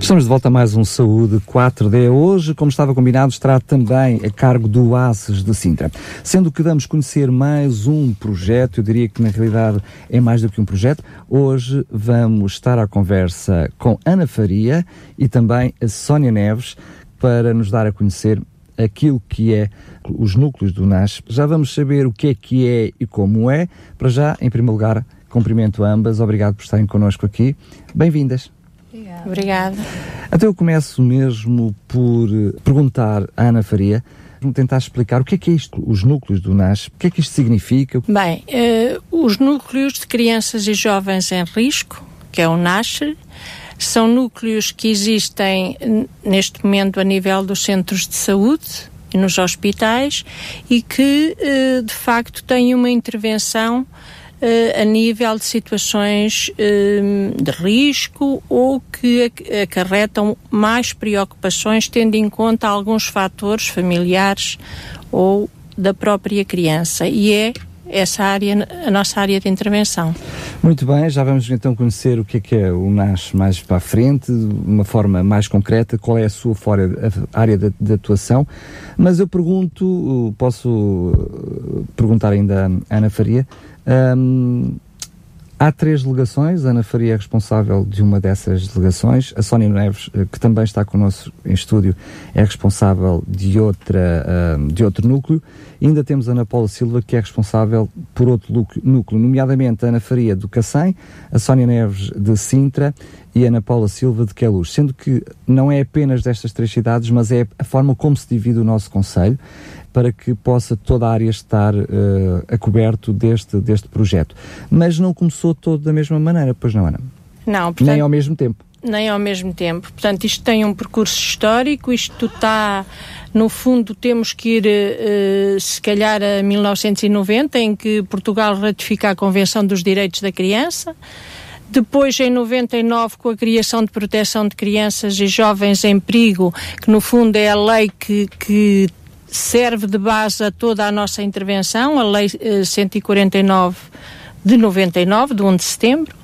Estamos de volta a mais um Saúde 4D. Hoje, como estava combinado, estará também a cargo do Oasis de Sintra. Sendo que vamos conhecer mais um projeto, eu diria que na realidade é mais do que um projeto. Hoje vamos estar à conversa com Ana Faria e também a Sónia Neves para nos dar a conhecer aquilo que é os núcleos do NASP. Já vamos saber o que é que é e como é. Para já, em primeiro lugar, cumprimento ambas. Obrigado por estarem connosco aqui. Bem-vindas. Obrigada. Até eu começo mesmo por eh, perguntar à Ana Faria, vamos tentar explicar o que é que é isto, os núcleos do NAS, o que é que isto significa? Bem, uh, os núcleos de crianças e jovens em risco, que é o NASH, são núcleos que existem neste momento a nível dos centros de saúde e nos hospitais e que, uh, de facto, têm uma intervenção uh, a nível de situações uh, de risco ou que acarretam mais preocupações, tendo em conta alguns fatores familiares ou da própria criança. E é essa área, a nossa área de intervenção. Muito bem, já vamos então conhecer o que é que é o NAS mais para a frente, de uma forma mais concreta, qual é a sua fora, a área de, de, atuação. Mas eu pergunto, posso perguntar ainda à Ana Faria, um, há três delegações, a Ana Faria é responsável de uma dessas delegações, a Sónia Neves, eh, que também está connosco em estúdio, é responsável de, outra, uh, de outro núcleo, e ainda temos a Ana Paula Silva, que é responsável por outro núcleo, nomeadamente a Ana Faria do Cacém, a Sónia Neves de Sintra e a Ana Paula Silva de Queluz, sendo que não é apenas destas três cidades, mas é a forma como se divide o nosso Conselho para que possa toda a área estar uh, a coberto deste, deste projeto. Mas não começou todo da mesma maneira, pois não, Ana? Não, portanto, Nem ao mesmo tempo. Nem ao mesmo tempo. Portanto, isto tem um percurso histórico, isto está, no fundo, temos que ir, uh, se calhar, a 1990, em que Portugal ratifica a Convenção dos Direitos da Criança. Depois, em 99, com a criação de proteção de crianças e jovens em perigo, que no fundo é a lei que, que serve de base a toda a nossa intervenção, a Lei 149 eh, de 99, de 1 de setembro.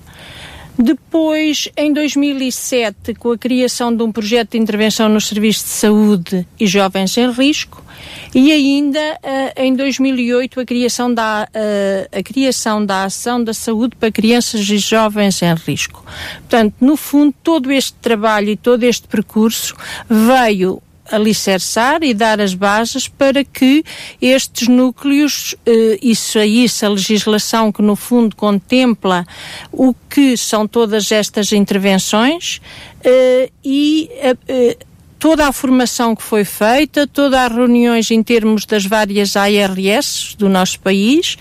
Depois, em 2007, com a criação de um projeto de intervenção nos serviços de saúde e jovens em risco, e ainda uh, em 2008 a criação, da, uh, a criação da ação da saúde para crianças e jovens em risco. Portanto, no fundo, todo este trabalho e todo este percurso veio alicerçar e dar as bases para que estes núcleos, eh, isso aí, a legislação que no fundo contempla o que são todas estas intervenções eh, e eh, toda a formação que foi feita, todas as reuniões em termos das várias ARS do nosso país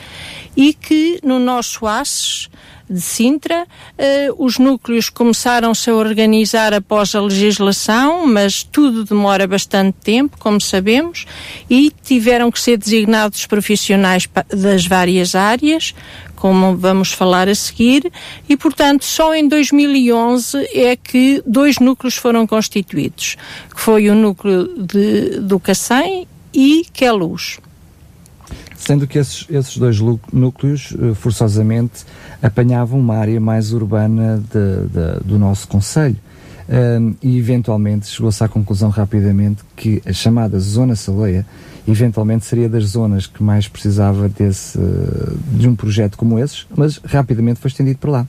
e que no nosso ASES de Sintra. Uh, os núcleos começaram-se a organizar após a legislação, mas tudo demora bastante tempo, como sabemos, e tiveram que ser designados profissionais das várias áreas, como vamos falar a seguir, e portanto só em 2011 é que dois núcleos foram constituídos, que foi o núcleo de, do Cacém e Queluz. Sendo que esses, esses dois núcleos, eh, forçosamente, apanhavam uma área mais urbana de, de, do nosso Conselho. Um, e eventualmente chegou-se à conclusão rapidamente que a chamada Zona Saleia eventualmente seria das zonas que mais precisava desse, de um projeto como esses, mas rapidamente foi estendido para lá.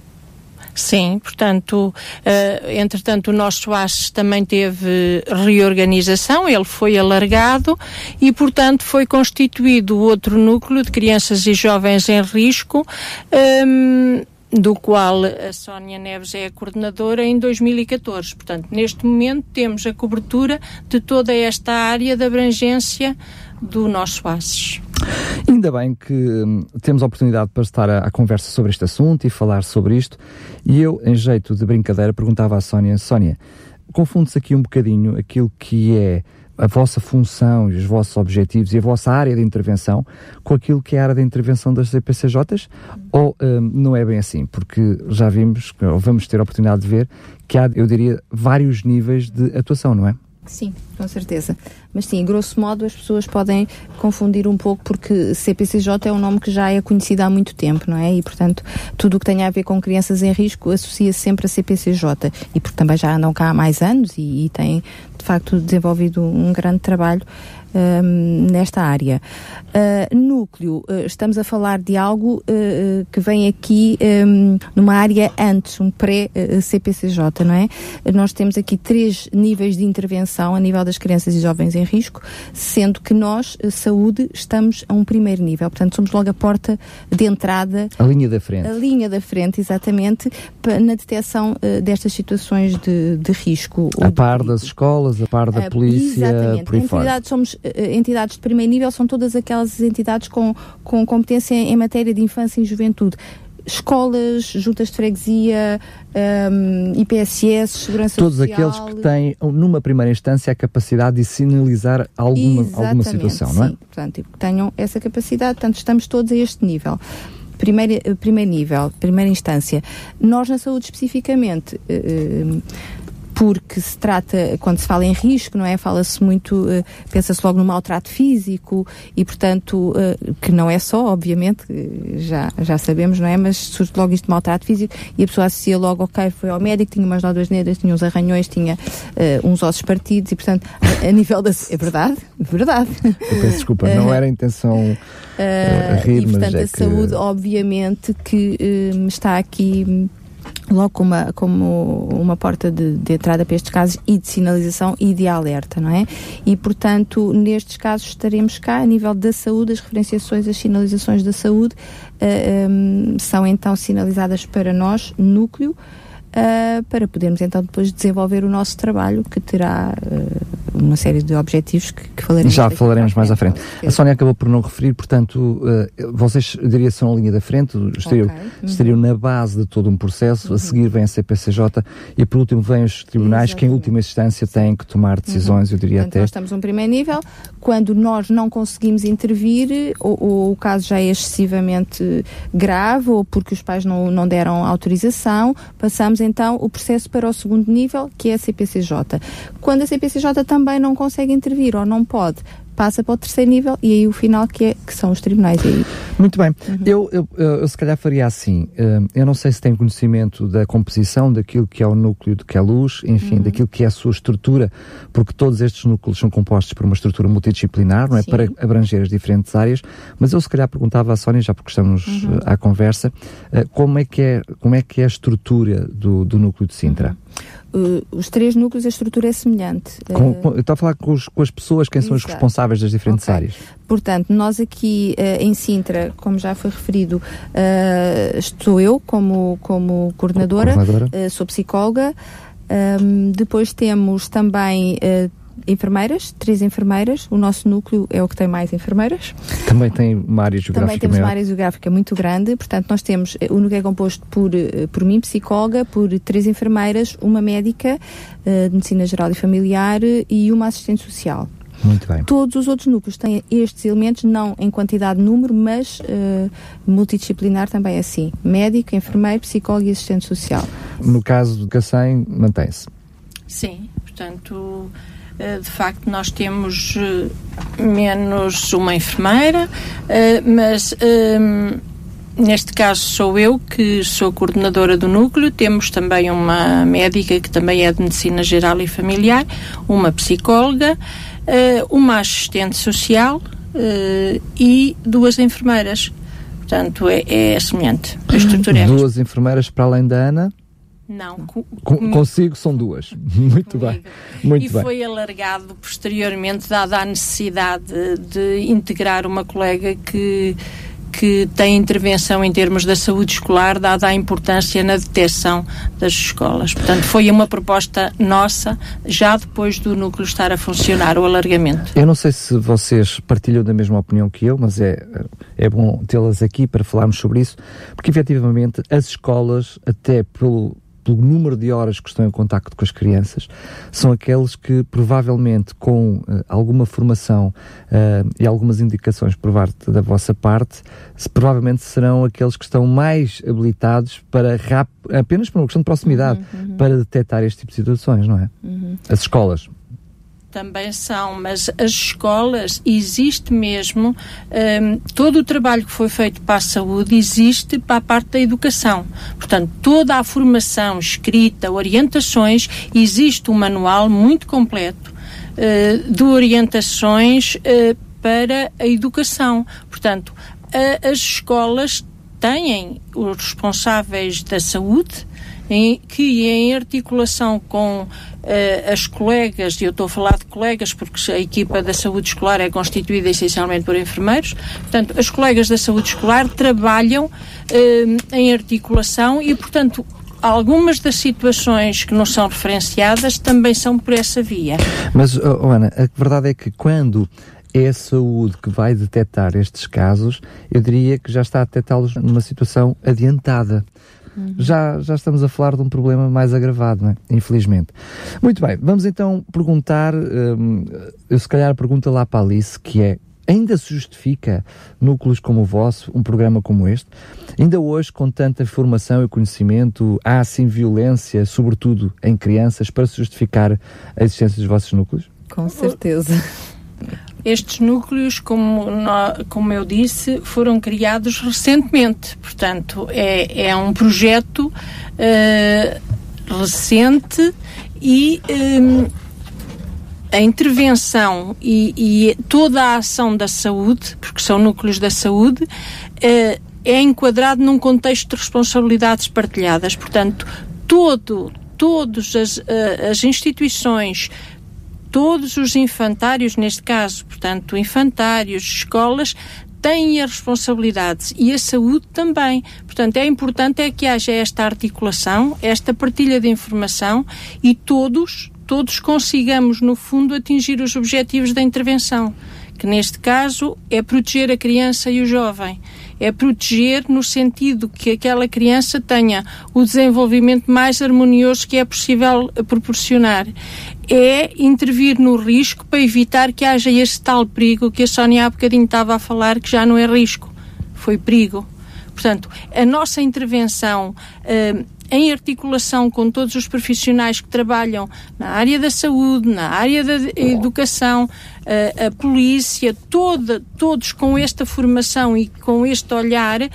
Sim, portanto, uh, entretanto, o nosso ASES também teve reorganização, ele foi alargado e, portanto, foi constituído outro núcleo de crianças e jovens em risco. Um, ehm, do qual a Sónia Neves é a coordenadora em 2014. Portanto, neste momento temos a cobertura de toda esta área de abrangência do nosso ASES. Ainda bem que hum, temos a oportunidade para estar à, conversa sobre este assunto e falar sobre isto. E eu, em jeito de brincadeira, perguntava à Sónia: Sónia, confunde-se aqui um bocadinho aquilo que é a vossa função e os vossos objetivos e a vossa área de intervenção com aquilo que é a área de intervenção das CPCJs? Ou um, não é bem assim? Porque já vimos, ou vamos ter a oportunidade de ver, que há, eu diria, vários níveis de atuação, não é? Sim, com certeza. Mas sim, grosso modo as pessoas podem confundir um pouco porque CPCJ é um nome que já é conhecido há muito tempo, não é? E portanto, tudo o que tem a ver com crianças em risco associa-se sempre a CPCJ. E porque também já andam cá há mais anos e, e têm de facto desenvolvido um grande trabalho um, nesta área. Uh, núcleo, uh, estamos a falar de algo uh, que vem aqui um, numa área antes, um pré-CPCJ, não é? Nós temos aqui três níveis de intervenção a nível das crianças e jovens em risco, sendo que nós, saúde, estamos a um primeiro nível. Portanto, somos logo a porta de entrada. A linha da frente. A linha da frente, exatamente, na detecção destas situações de, de risco. A par das escolas, a par da polícia, exatamente. por aí fora. somos entidades de primeiro nível são todas aquelas entidades com, com competência em, matéria de infância e juventude escolas, juntas de freguesia, um, IPSS, segurança Todos social. aqueles que têm, numa primeira instância, a capacidade de sinalizar alguma, alguma situação, não é? Sim, portanto, que tenham essa capacidade, portanto, estamos todos a este nível. Primeiro, eh, primeiro nível, primeira instância. Nós, na saúde especificamente, porque se trata, quando se fala em risco, não é? Fala-se muito, uh, pensa-se logo no maltrato físico e, portanto, uh, que não é só, obviamente, já, já sabemos, não é? Mas surge logo isto de maltrato físico e a pessoa associa logo, ok, foi ao médico, tinha umas nódoas negras, tinha uns arranhões, tinha uh, uns ossos partidos e, portanto, a, a nível da. É verdade, verdade. Eu peço desculpa, não era a intenção. Rir, e, portanto, mas é a saúde, obviamente, que está aqui logo como uma, como uma porta de, de, entrada para estes casos e de sinalização e de alerta, não é? E, portanto, nestes casos estaremos cá, a nível da saúde, as referenciações, as sinalizações da saúde uh, eh, um, são então sinalizadas para nós, núcleo, uh, para podermos então depois desenvolver o nosso trabalho, que terá uh, uma série de objetivos que, que falaremos. Já falaremos mais à frente. A Sónia acabou por não referir, portanto, uh, vocês, diria, são a linha da frente, estariam, okay. uhum. estariam na base de todo um processo, uhum. a seguir vem a CPCJ e por último vêm os tribunais, Exatamente. que em última instância têm que tomar decisões, uhum. eu diria portanto, até. Nós estamos no primeiro nível, quando nós não conseguimos intervir, ou, ou, o caso já é excessivamente grave, ou porque os pais não, não deram autorização, passamos então o processo para o segundo nível, que é a CPCJ. Quando a CPCJ também não consegue intervir ou não pode, passa para o terceiro nível e aí o final que, é, que são os tribunais. Aí. Muito bem. Uhum. Eu, eu, eu, se calhar faria assim. Uh, eu não sei se tem conhecimento da composição daquilo que é o núcleo de que é a luz, enfim, uhum. daquilo que é a sua estrutura, porque todos estes núcleos são compostos por uma estrutura multidisciplinar, não é? Sim. Para abranger as diferentes áreas. Mas eu se calhar perguntava à Sónia, já porque estamos uhum. uh, à conversa, uh, como, é que é, como é que é a estrutura do, do núcleo de Sintra? Uhum. Uh, os três núcleos, a estrutura é semelhante. Com, com, eu estou a falar com, os, com as pessoas, quem Exato. são os responsáveis das diferentes okay. áreas. Portanto, nós aqui uh, em Sintra, como já foi referido, uh, estou eu como, como coordenadora, coordenadora. sou psicóloga. Um, depois temos também enfermeiras, três enfermeiras. O nosso núcleo é o que tem mais enfermeiras. Também tem uma área geográfica Também temos maior. uma área geográfica muito grande. Portanto, nós temos, o núcleo é composto por, por mim, psicóloga, por três enfermeiras, uma médica uh, de medicina geral e familiar e uma assistente social. Muito bem. Todos os outros núcleos têm estes elementos, não em quantidade de número, mas uh, multidisciplinar também é assim. Médico, enfermeiro, psicólogo e assistente social. No caso do Cacém, mantém-se? Sim, portanto eh, de facto nós temos eh, menos uma enfermeira, mas neste caso sou eu que sou coordenadora do núcleo, temos também uma médica que também é de medicina geral e familiar, uma psicóloga, uma assistente social e duas enfermeiras. Portanto, é, é semelhante. A estrutura é Duas enfermeiras para além da Ana? Não. Com, consigo são duas. Muito bem. Muito e bem. foi alargado posteriormente, dada a necessidade de integrar uma colega que que tem intervenção em termos da saúde escolar, dada a importância na detecção das escolas. Portanto, foi uma proposta nossa, já depois do núcleo estar a funcionar, o alargamento. Eu não sei se vocês partilham da mesma opinião que eu, mas é, é bom tê-las aqui para falarmos sobre isso, porque efetivamente as escolas, até pelo pelo número de horas que estão em contacto com as crianças, são aqueles que provavelmente com uh, alguma formação uh, e algumas indicações por parte da vossa parte, se, provavelmente serão aqueles que estão mais habilitados para apenas por uma questão de proximidade, uhum, uhum. para detectar este tipo de situações, não é? Uhum. As escolas também são, mas as escolas, existe mesmo, um, todo o trabalho que foi feito para a saúde existe para a parte da educação. Portanto, toda a formação escrita, orientações, existe um manual muito completo uh, de orientações uh, para a educação. Portanto, a, as escolas têm os responsáveis da saúde, em, que em articulação com uh, as colegas, e eu estou a falar de colegas porque a equipa da saúde escolar é constituída essencialmente por enfermeiros, portanto, as colegas da saúde escolar trabalham uh, em articulação e, portanto, algumas das situações que não são referenciadas também são por essa via. Mas, oh, Ana, a verdade é que quando é a saúde que vai detectar estes casos, eu diria que já está a detectá-los numa situação adiantada. Uhum. Já, já estamos a falar de um problema mais agravado, é? infelizmente. Muito bem, vamos então perguntar, hum, eu se calhar pergunta lá para a Alice, que é, ainda se justifica núcleos como o vosso, um programa como este? Ainda hoje, com tanta informação e conhecimento, há assim violência, sobretudo em crianças, para se justificar a existência dos vossos núcleos? Com certeza. Estes núcleos, como, como eu disse, foram criados recentemente. Portanto, é, é um projeto uh, recente e um, a intervenção e, e, toda a ação da saúde, porque são núcleos da saúde, uh, é enquadrado num contexto de responsabilidades partilhadas. Portanto, todo, todas as, as instituições todos os infantários, neste caso, portanto, infantários, escolas, têm as responsabilidades e a saúde também. Portanto, é importante é que haja esta articulação, esta partilha de informação e todos, todos consigamos, no fundo, atingir os objetivos da intervenção, que neste caso é proteger a criança e o jovem é proteger no sentido que aquela criança tenha o desenvolvimento mais harmonioso que é possível proporcionar. É intervir no risco para evitar que haja este tal perigo que a Sónia há bocadinho estava a falar, que já não é risco, foi perigo. Portanto, a nossa intervenção uh, em articulação com todos os profissionais que trabalham na área da saúde, na área da educação, a, a polícia, toda, todos com esta formação e com este olhar, uh,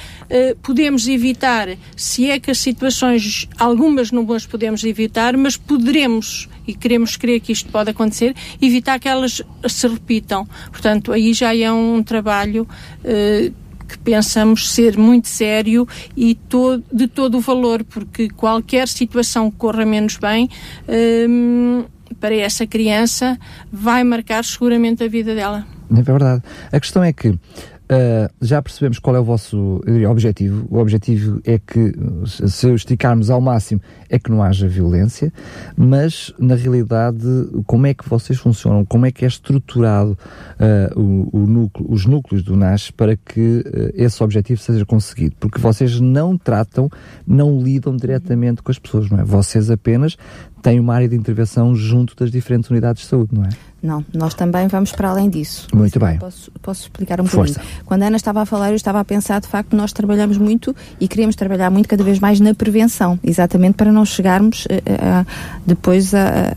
podemos evitar, se é que as situações, algumas não boas podemos evitar, mas poderemos, e queremos crer que isto pode acontecer, evitar que elas se repitam. Portanto, aí já é um trabalho. Uh, que pensamos ser muito sério e de todo o valor, porque qualquer situação que corra menos bem hum, para essa criança vai marcar seguramente a vida dela. É verdade. A questão é que Uh, já percebemos qual é o vosso diria, objetivo. O objetivo é que, se esticarmos ao máximo, é que não haja violência, mas na realidade, como é que vocês funcionam? Como é que é estruturado uh, o, o núcleo, os núcleos do NAS para que uh, esse objetivo seja conseguido? Porque vocês não tratam, não lidam diretamente com as pessoas, não é? Vocês apenas têm uma área de intervenção junto das diferentes unidades de saúde, não é? Não, nós também vamos para além disso. Muito bem. Posso, posso explicar um Força. pouquinho? Quando a Ana estava a falar, eu estava a pensar, de facto, nós trabalhamos muito e queremos trabalhar muito cada vez mais na prevenção, exatamente para não chegarmos uh, uh, depois a,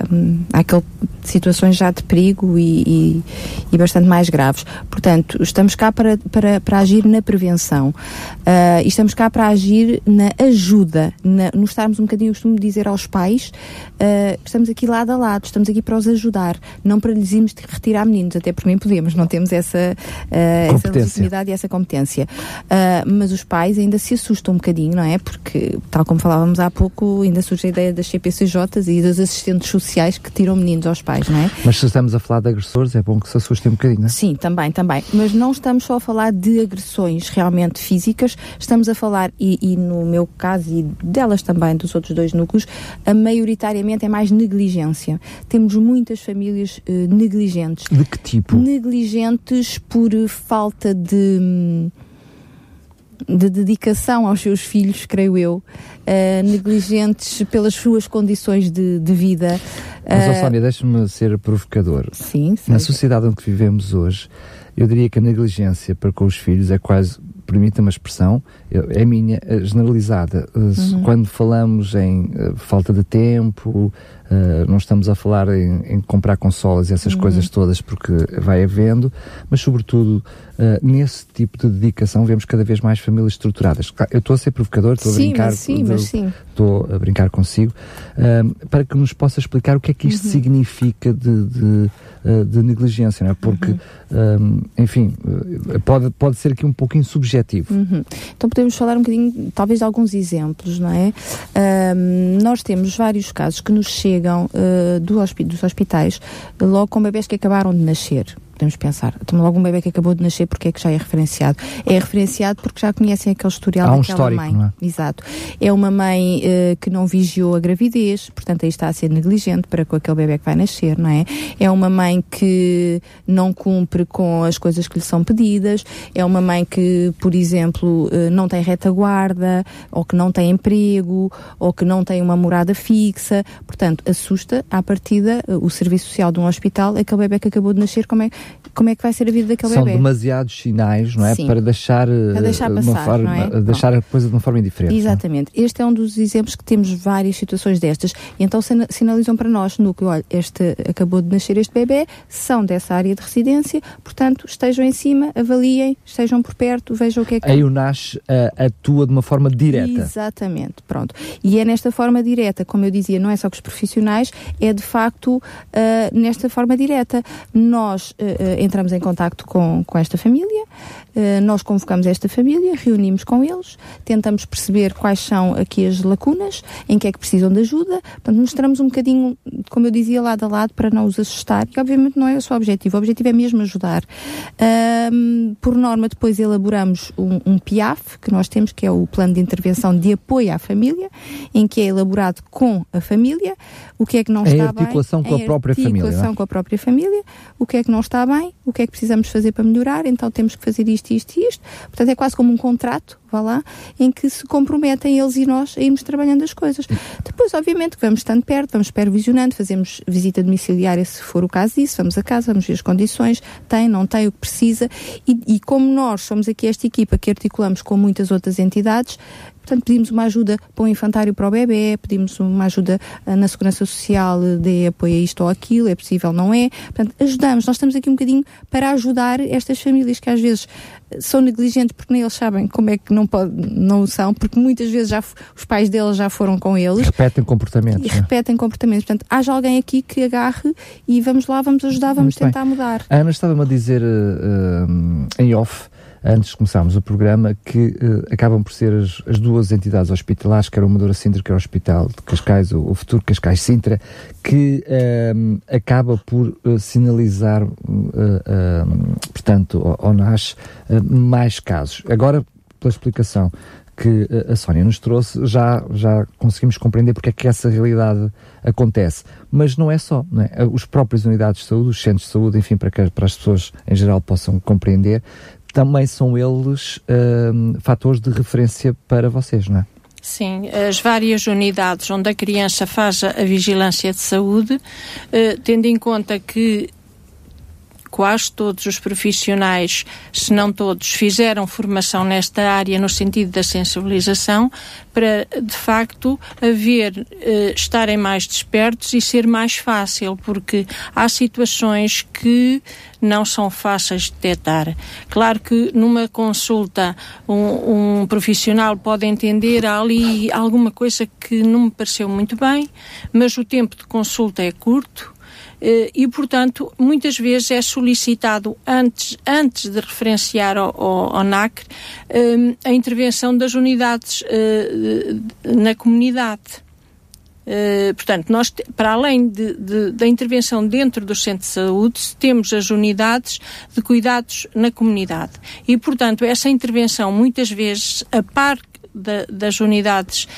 aquele situações já de perigo e, e, e, bastante mais graves. Portanto, estamos cá para, para, para agir na prevenção uh, e estamos cá para agir na ajuda, na, no estarmos um bocadinho, eu costumo dizer aos pais, uh, estamos aqui lado a lado, estamos aqui para os ajudar, não para lhes irmos retirar meninos, até por mim podemos, não temos essa, uh, essa legitimidade e essa competência. Uh, mas os pais ainda se assustam um bocadinho, não é? Porque, tal como falávamos há pouco, ainda surge a ideia das CPCJs e dos assistentes sociais que tiram meninos aos pais, não é? Mas se estamos a falar de agressores, é bom que se assustem um bocadinho, não é? Sim, também, também. Mas não estamos só a falar de agressões realmente físicas, estamos a falar, e, e no meu caso e delas também, dos outros dois núcleos, a maioritariamente é mais negligência. Temos muitas famílias uh, negligentes. De que tipo? Negligentes por falta de. de dedicação aos seus filhos, creio eu, uh, negligentes pelas suas condições de, de vida. Mas, uh, Sónia, deixa-me ser provocador. Sim, sim. Na sociedade que vivemos hoje, eu diria que a negligência para com os filhos é quase permita uma expressão, é minha, eh, generalizada. Eh, uhum. Quando falamos em uh, falta de tempo, não estamos a falar em, em comprar consolas e essas uhum. coisas todas, porque vai havendo, mas sobretudo nesse tipo de dedicação vemos cada vez mais famílias estruturadas. Eu estou a ser provocador, estou a brincar, mas sim, mas sim. estou a brincar consigo, para que nos possa explicar o que é que isto uhum. significa de, de eh, de negligência, não é? Porque, uhum. um, enfim, eh, pode, pode ser aqui um pouquinho subjetivo. Uhum. Então podemos falar um bocadinho, talvez, de alguns exemplos, não é? Nós temos vários casos que nos chegam uh, do dos hospitais logo com bebés que acabaram de nascer podemos pensar, toma logo um bebê que acabou de nascer, porque é que já é referenciado? É referenciado porque já conhecem aquele historial Há um daquela mãe. Não é? Exato. É uma mãe uh, que não vigiou a gravidez, portanto aí está a ser negligente para com aquele bebê que vai nascer, não é? É uma mãe que não cumpre com as coisas que lhe são pedidas, é uma mãe que, por exemplo, uh, não tem retaguarda, ou que não tem emprego, ou que não tem uma morada fixa, portanto assusta à partida uh, o serviço social de um hospital, aquele bebê que acabou de nascer, como é como é que vai ser a vida daquele São bebê. São demasiados sinais, não é? Sim. Para deixar, para deixar passar, forma, é? deixar a coisa de uma forma indiferente. É? Exatamente. É? Este é um dos exemplos que temos várias situações destas. Então sinalizam para nós no que, olha, este acabou de nascer este bebê, são dessa área de residência, portanto, estejam em cima, avaliem, estejam por perto, vejam o que é que. Aí o uh, atua de uma forma direta. Exatamente, pronto. E é nesta forma direta, como eu dizia, não é só com os profissionais, é de facto uh, nesta forma direta. Nós uh, entramos em contato com, com esta família, uh, nós convocamos esta família, reunimos com eles, tentamos perceber quais são aqui as lacunas, em que é que precisam de ajuda, portanto, mostramos um bocadinho, como eu dizia, lado a lado, para não os assustar, e obviamente não é o seu objetivo, o objetivo é mesmo ajudar. Por norma, depois elaboramos um, um PIAF, que nós temos, que é o Plano de Intervenção de Apoio à Família, em que é elaborado com a família, o que é que não em está articulação bem. Com a própria família, articulação com a própria família, o que é que não está bem, o que é que precisamos fazer para melhorar, então temos que fazer isto, isto e isto. Portanto, é quase como um contrato, vá lá, em que se comprometem eles e nós a irmos trabalhando as coisas. Depois, obviamente, vamos estando perto, vamos supervisionando, fazemos visita domiciliária se for o caso disso, vamos a casa, vamos ver as condições, tem, não tem, o que precisa. E, e como nós somos aqui esta equipa que articulamos com muitas outras entidades, Portanto, pedimos uma ajuda para o infantário para o bebê, pedimos uma ajuda uh, na Segurança Social de apoio a isto ou aquilo, é possível, não é? Portanto, ajudamos. Nós estamos aqui um bocadinho para ajudar estas famílias que às vezes são negligentes porque nem eles sabem como é que não, pode, não são, porque muitas vezes já, os pais deles já foram com eles. Repetem comportamentos. E né? repetem comportamentos. Portanto, haja alguém aqui que agarre e vamos lá, vamos ajudar, vamos Muito tentar bem. mudar. A Ana estava-me a dizer uh, uh, em off antes de começarmos o programa, que uh, acabam por ser as, as, duas entidades hospitalares, quer o Amadora Sintra, quer o Hospital de Cascais, o, o futuro Cascais Sintra, que uh, acaba por uh, sinalizar, portanto, ao, ao NAS, mais casos. Agora, pela explicação que a Sónia nos trouxe, já, já conseguimos compreender porque é que essa realidade acontece. Mas não é só, não é? Os próprios unidades de saúde, os centros de saúde, enfim, para que para as pessoas em geral possam compreender, também são eles uh, fatores de referência para vocês, não é? Sim, as várias unidades onde a criança faz a vigilância de saúde, uh, tendo em conta que quase todos os profissionais, se não todos, fizeram formação nesta área no sentido da sensibilização para, de facto, haver, eh, estarem mais despertos e ser mais fácil, porque há situações que não são fáceis de detectar. Claro que numa consulta um, um profissional pode entender ali alguma coisa que não me pareceu muito bem, mas o tempo de consulta é curto e, portanto, muitas vezes é solicitado antes, antes de referenciar ao, ao, ao NACRE eh, a intervenção das unidades eh, na comunidade. Uh, portanto, nós, para além de, de, da intervenção dentro do centro de saúde, temos as unidades de cuidados na comunidade. E, portanto, essa intervenção, muitas vezes, a par da, das unidades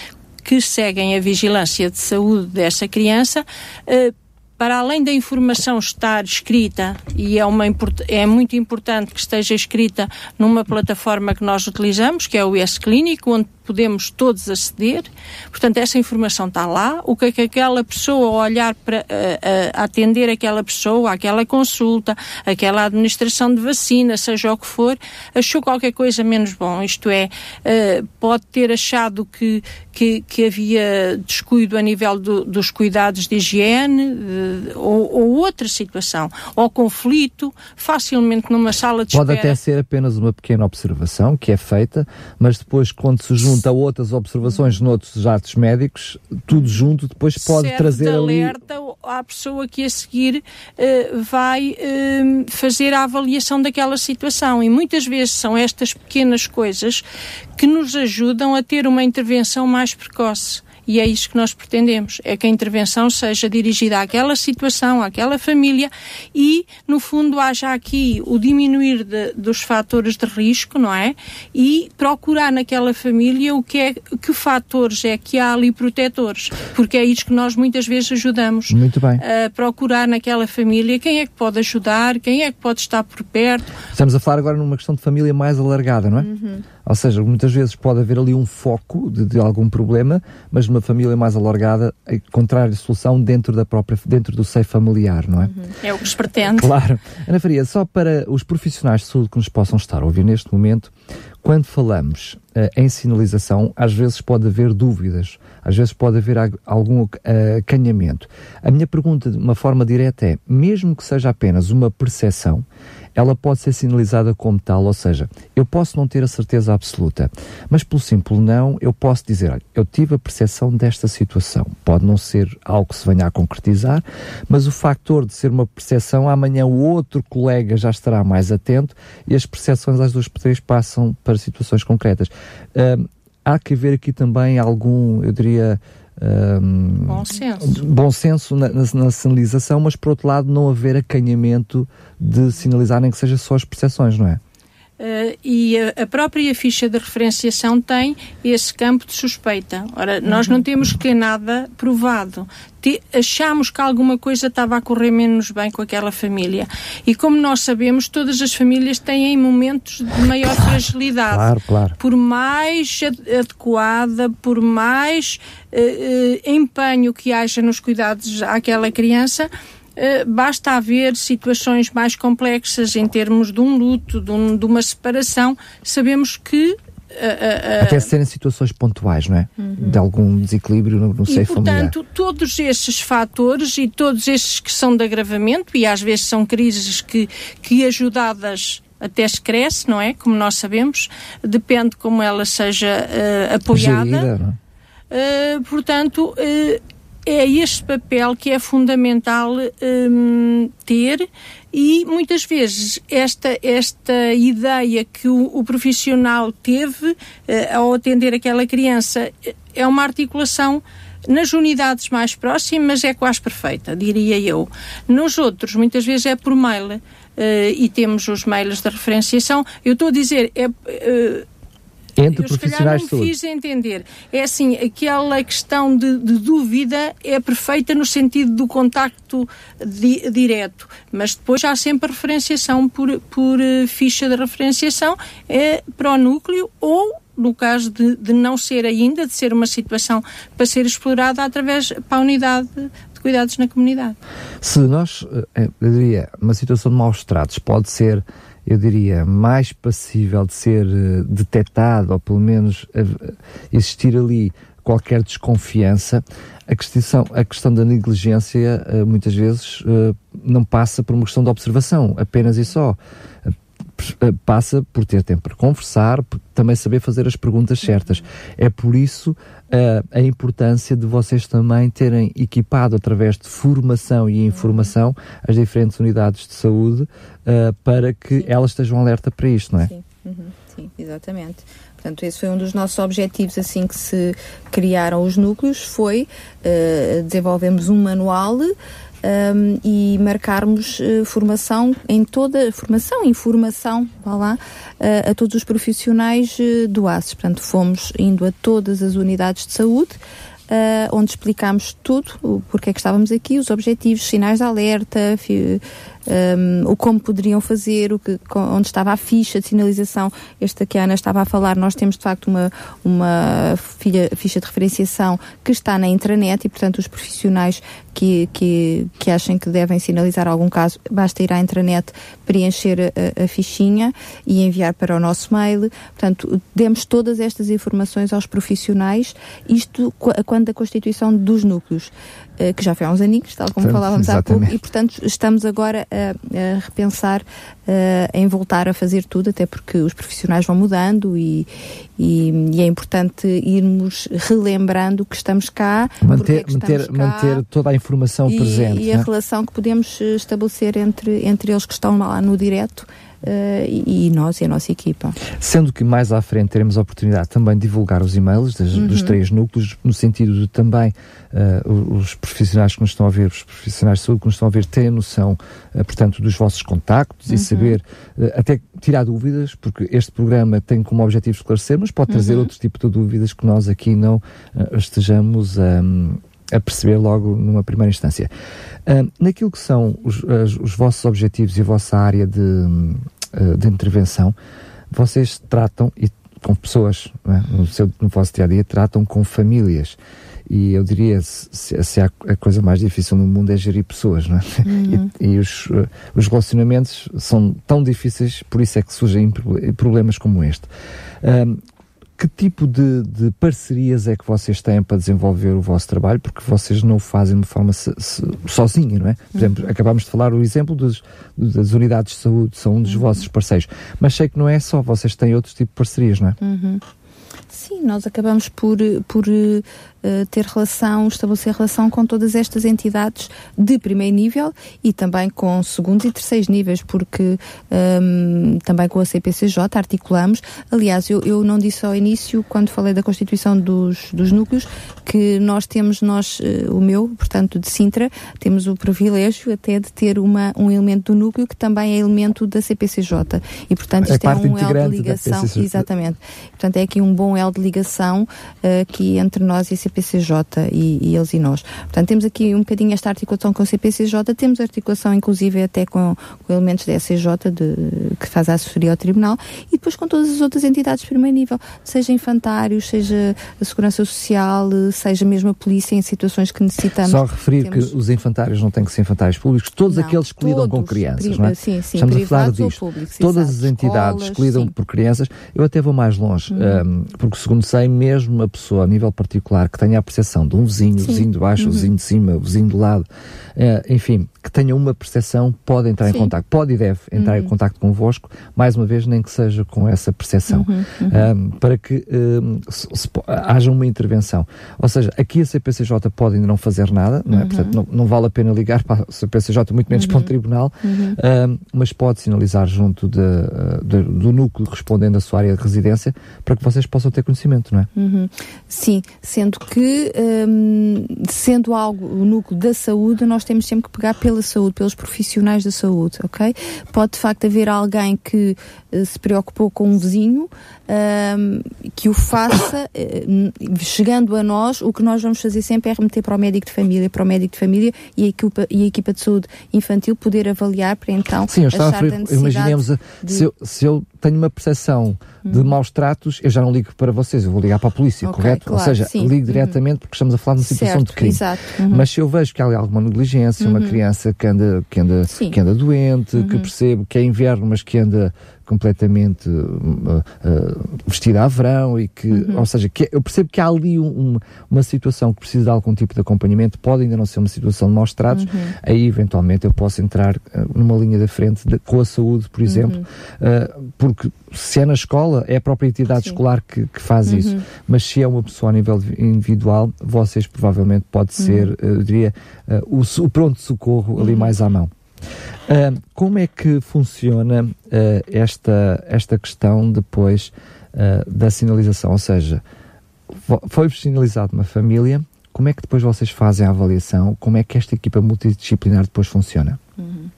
que seguem a vigilância de saúde dessa criança, uh, para além da informação estar escrita, e é, uma, é muito importante que esteja escrita numa plataforma que nós utilizamos, que é o S Clínico, onde podemos todos aceder. Portanto, essa informação está lá. O que é que aquela pessoa, ao olhar para uh, uh, atender aquela pessoa, aquela consulta, aquela administração de vacina, seja o que for, achou qualquer coisa menos bom. Isto é, uh, pode ter achado que, que, que havia descuido a nível do, dos cuidados de higiene ou, ou, outra situação, ou conflito, facilmente numa sala de pode espera. Pode até ser apenas uma pequena observação que é feita, mas depois, quando se junta a outras observações noutros atos médicos, tudo junto depois pode Serve trazer de ali... alerta à pessoa que a seguir uh, vai uh, fazer a avaliação daquela situação. E muitas vezes são estas pequenas coisas que nos ajudam a ter uma intervenção mais precoce. E é isso que nós pretendemos, é que a intervenção seja dirigida àquela situação, àquela família e, no fundo, haja aqui o diminuir de, dos fatores de risco, não é? E procurar naquela família o que é, que fatores é que há ali protetores, porque é isso que nós muitas vezes ajudamos. Muito bem. A procurar naquela família quem é que pode ajudar, quem é que pode estar por perto. Estamos a falar agora numa questão de família mais alargada, não é? Uhum. Ou seja, muitas vezes pode haver ali um foco de, de algum problema, mas numa família mais alargada, encontrar a solução dentro da própria, dentro do seio familiar, não é? Uhum. É o que se pretende. Claro. Ana Faria, só para os profissionais de saúde que nos possam estar a ouvir neste momento, quando falamos uh, em sinalização, às vezes pode haver dúvidas, às vezes pode haver algum uh, acanhamento. A minha pergunta, de uma forma direta, é: mesmo que seja apenas uma percepção, ela pode ser sinalizada como tal, ou seja, eu posso não ter a certeza absoluta, mas pelo simples não, eu posso dizer, olha, eu tive a percepção desta situação. Pode não ser algo que se venha a concretizar, mas o factor de ser uma percepção, amanhã o outro colega já estará mais atento e as percepções às duas três passam para situações concretas. Uh, há que haver aqui também algum, eu diria, um, bom senso, bom senso na, na, na, sinalização, mas por outro lado não haver acanhamento de sinalizarem que seja só as percepções, não é? Uh, e a, a, própria ficha de referenciação tem esse campo de suspeita. Ora, nós não temos que nada provado. Te, achamos que alguma coisa estava a correr menos bem com aquela família. E como nós sabemos, todas as famílias têm momentos de maior fragilidade. Claro, claro. Por mais adequada, por mais uh, uh, empenho que haja nos cuidados àquela criança, basta haver situações mais complexas em termos de um luto, de, um, de uma separação, sabemos que Uh, uh, Até serem situações pontuais, não é? Uhum. De algum desequilíbrio no, no seio familiar. portanto, todos esses fatores e todos esses que são de agravamento, e às vezes são crises que, que ajudadas até se cresce, não é? Como nós sabemos, depende como ela seja uh, apoiada. Gerida, uh, portanto, uh, é este papel que é fundamental um, ter e muitas vezes esta, esta ideia que o, o profissional teve uh, ao atender aquela criança é uma articulação nas unidades mais próximas é quase perfeita, diria eu. Nos outros, muitas vezes é por mail. Uh, e temos os mails de referenciação. Eu estou a dizer, é, uh, entre eu, profissionais de saúde. fiz entender. É assim, aquela questão de, de, dúvida é perfeita no sentido do contacto di, direto, mas depois há sempre a referenciação por, por uh, ficha de referenciação é para o núcleo ou no caso de, de não ser ainda, de ser uma situação para ser explorada através para a unidade de cuidados na comunidade. Se nós, eh, eu diria, uma situação de maus tratos pode ser eu diria, mais passível de ser uh, detectado, ou pelo menos existir ali qualquer desconfiança, a questão, a questão da negligência uh, muitas vezes não passa por uma questão de observação, apenas e só. Passa por ter tempo para conversar, por também saber fazer as perguntas certas. É por isso a importância de vocês também terem equipado através de formação e informação as diferentes unidades de saúde uh, para que Sim. elas estejam alerta para isto, não é? Sim, uhum. Sim. exatamente. Portanto, esse foi um dos nossos objetivos assim que se criaram os núcleos, foi uh, desenvolvemos um manual um, e marcarmos uh, formação em toda formação, informação, vá lá, uh, a todos os profissionais uh, do ACES. Portanto, fomos indo a todas as unidades de saúde onde explicámos tudo, o porquê é que estávamos aqui, os objetivos, sinais de alerta, um, o como poderiam fazer, o que, onde estava a ficha de sinalização, esta que a Ana estava a falar, nós temos de facto uma, uma filha, ficha de referenciação que está na intranet e, portanto, os profissionais que, que, que achem que devem sinalizar algum caso, basta ir à intranet, preencher a, a, fichinha e enviar para o nosso mail. Portanto, demos todas estas informações aos profissionais, isto quando a constituição dos núcleos. Eh, que já foi há uns aninhos, tal como falávamos Exatamente. há pouco, e portanto estamos agora a, a repensar em voltar a fazer tudo, até porque os profissionais vão mudando e, e, e é importante irmos relembrando que estamos cá, manter, é que manter, cá, manter toda a informação e, presente e a né? relação que podemos estabelecer entre, entre eles que estão lá no direto Uh, e, nós e a nossa equipa. Sendo que mais à frente teremos a oportunidade também de divulgar os e-mails das, uhum. dos três núcleos, no sentido de também uh, os profissionais que nos estão a ver, os profissionais de saúde que nos estão a ver, terem noção, uh, portanto, dos vossos contactos uhum. e saber, até tirar dúvidas, porque este programa tem como objetivo esclarecer, mas pode trazer uhum. outro tipo de dúvidas que nós aqui não estejamos a. Um, a perceber logo numa primeira instância. Uh, naquilo que são os, as, os, vossos objetivos e a vossa área de, uh, de intervenção, vocês tratam, e com pessoas, é? no, seu, no vosso dia a dia, tratam com famílias. E eu diria, se, se a, a, coisa mais difícil no mundo é gerir pessoas, não é? Uhum. E, e os, uh, os relacionamentos são tão difíceis, por isso é que surgem problemas como este que tipo de, de, parcerias é que vocês têm para desenvolver o vosso trabalho? Porque vocês não o fazem de forma so, so, sozinha, não é? Por exemplo, uhum. acabámos de falar o exemplo dos, das unidades de saúde, são um dos uhum. vossos parceiros. Mas sei que não é só, vocês têm outros tipos de parcerias, não é? Uhum. Sim, nós acabamos por, por uh, ter relação, estabelecer relação com todas estas entidades de primeiro nível e também com segundos e terceiros níveis, porque um, também com a CPCJ articulamos. Aliás, eu, eu não disse ao início, quando falei da constituição dos, dos núcleos, que nós temos, nós, uh, o meu, portanto, de Sintra, temos o privilégio até de ter uma, um elemento do núcleo que também é elemento da CPCJ. E, portanto, é isto é, um elo de ligação. Exatamente. Portanto, é aqui um bom elo de ligação uh, aqui entre nós e a CPCJ e, e, eles e nós. Portanto, temos aqui um bocadinho esta articulação com a CPCJ, temos articulação inclusive até com, com elementos da SCJ de, que faz a assessoria ao Tribunal e depois com todas as outras entidades de primeiro nível, seja infantários, seja a Segurança Social, seja mesmo a polícia em situações que necessitamos. Só referir temos... que os infantários não têm que ser infantários públicos, todos não, aqueles que todos, lidam com crianças, não é? Sim, sim, Estamos a falar disto. Públicos, todas exato, as entidades escolas, que lidam sim. por crianças, eu até vou mais longe, uhum. um, porque segundo sei, mesmo uma pessoa a nível particular que tenha a percepção de um vizinho, Sim. vizinho de baixo, uhum. vizinho de cima, vizinho de lado, é, enfim, que tenha uma percepção, pode entrar Sim. em contato, pode e deve entrar uhum. em contato convosco, mais uma vez, nem que seja com essa percepção, uhum. um, para que um, se, se, haja uma intervenção. Ou seja, aqui a CPCJ pode ainda não fazer nada, não é? Portanto, não, não, vale a pena ligar para a CPCJ, muito menos para o Tribunal, um, mas pode sinalizar junto de, de, do núcleo respondendo à sua área de residência para que vocês possam ter conhecimento, não é? Uhum. Sim, sendo que, sendo algo o núcleo da saúde, nós temos sempre que pegar pela saúde, pelos profissionais da saúde, ok? Pode de facto haver alguém que uh, se preocupou com um vizinho, que o faça, uh, chegando a nós, o que nós vamos fazer sempre é remeter para o médico de família, para o médico de família e a equipa, e a equipa de saúde infantil poder avaliar para então Sim, eu estava a referir, imaginemos, de... se, eu, se eu tenho uma percepção de hum. maus tratos, eu já não ligo para vocês, eu vou ligar para a polícia, okay, correto? Claro, Ou seja, sim. ligo uhum. diretamente porque estamos a falar de uma situação certo, de crime. Exato. Uhum. Mas se eu vejo que há alguma negligência, uhum. uma criança que anda, que anda, que anda doente, que uhum. percebo que é inverno, mas que anda completamente uh, uh, vestida a verão e que, uhum. ou seja, que eu percebo que há ali um, uma situação que precisa de algum tipo de acompanhamento, pode ainda não ser uma situação de maus tratos, uhum. aí eventualmente eu posso entrar uh, numa linha da frente de, com a saúde, por exemplo, uhum. porque se é na escola, é a própria entidade Sim. escolar que, que faz isso, uhum. mas se é uma pessoa a nível individual, vocês provavelmente pode ser, uhum. eu diria, o, o pronto-socorro ali uhum. mais à mão. Uh, como é que funciona uh, esta, esta questão depois uh, da sinalização? Ou seja, foi sinalizado uma família, como é que depois vocês fazem a avaliação? Como é que esta equipa multidisciplinar depois funciona? Uhum.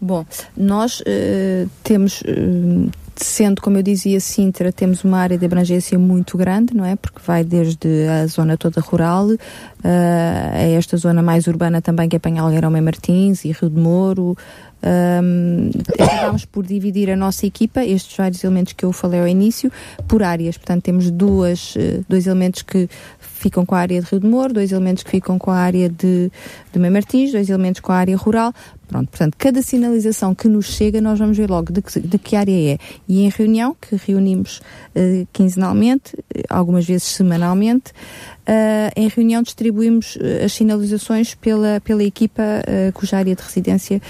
Bom, nós temos sendo, como eu dizia, Sintra, temos uma área de abrangência muito grande, não é? Porque vai desde a zona toda rural uh, a esta zona mais urbana também, que apanha Algueirão e Martins e Rio de Moro. Um, por dividir a nossa equipa, estes vários elementos que eu falei ao início, por áreas. Portanto, temos duas, uh, dois elementos que ficam com a área de Rio de Moro, dois elementos que ficam com a área de, de Martins, dois elementos com a área rural. Pronto, portanto, cada sinalização que nos chega, nós vamos ver logo de que, de que área é. E em reunião, que reunimos uh, quinzenalmente, algumas vezes semanalmente, uh, em reunião distribuímos uh, as sinalizações pela, pela equipa cuja área de residência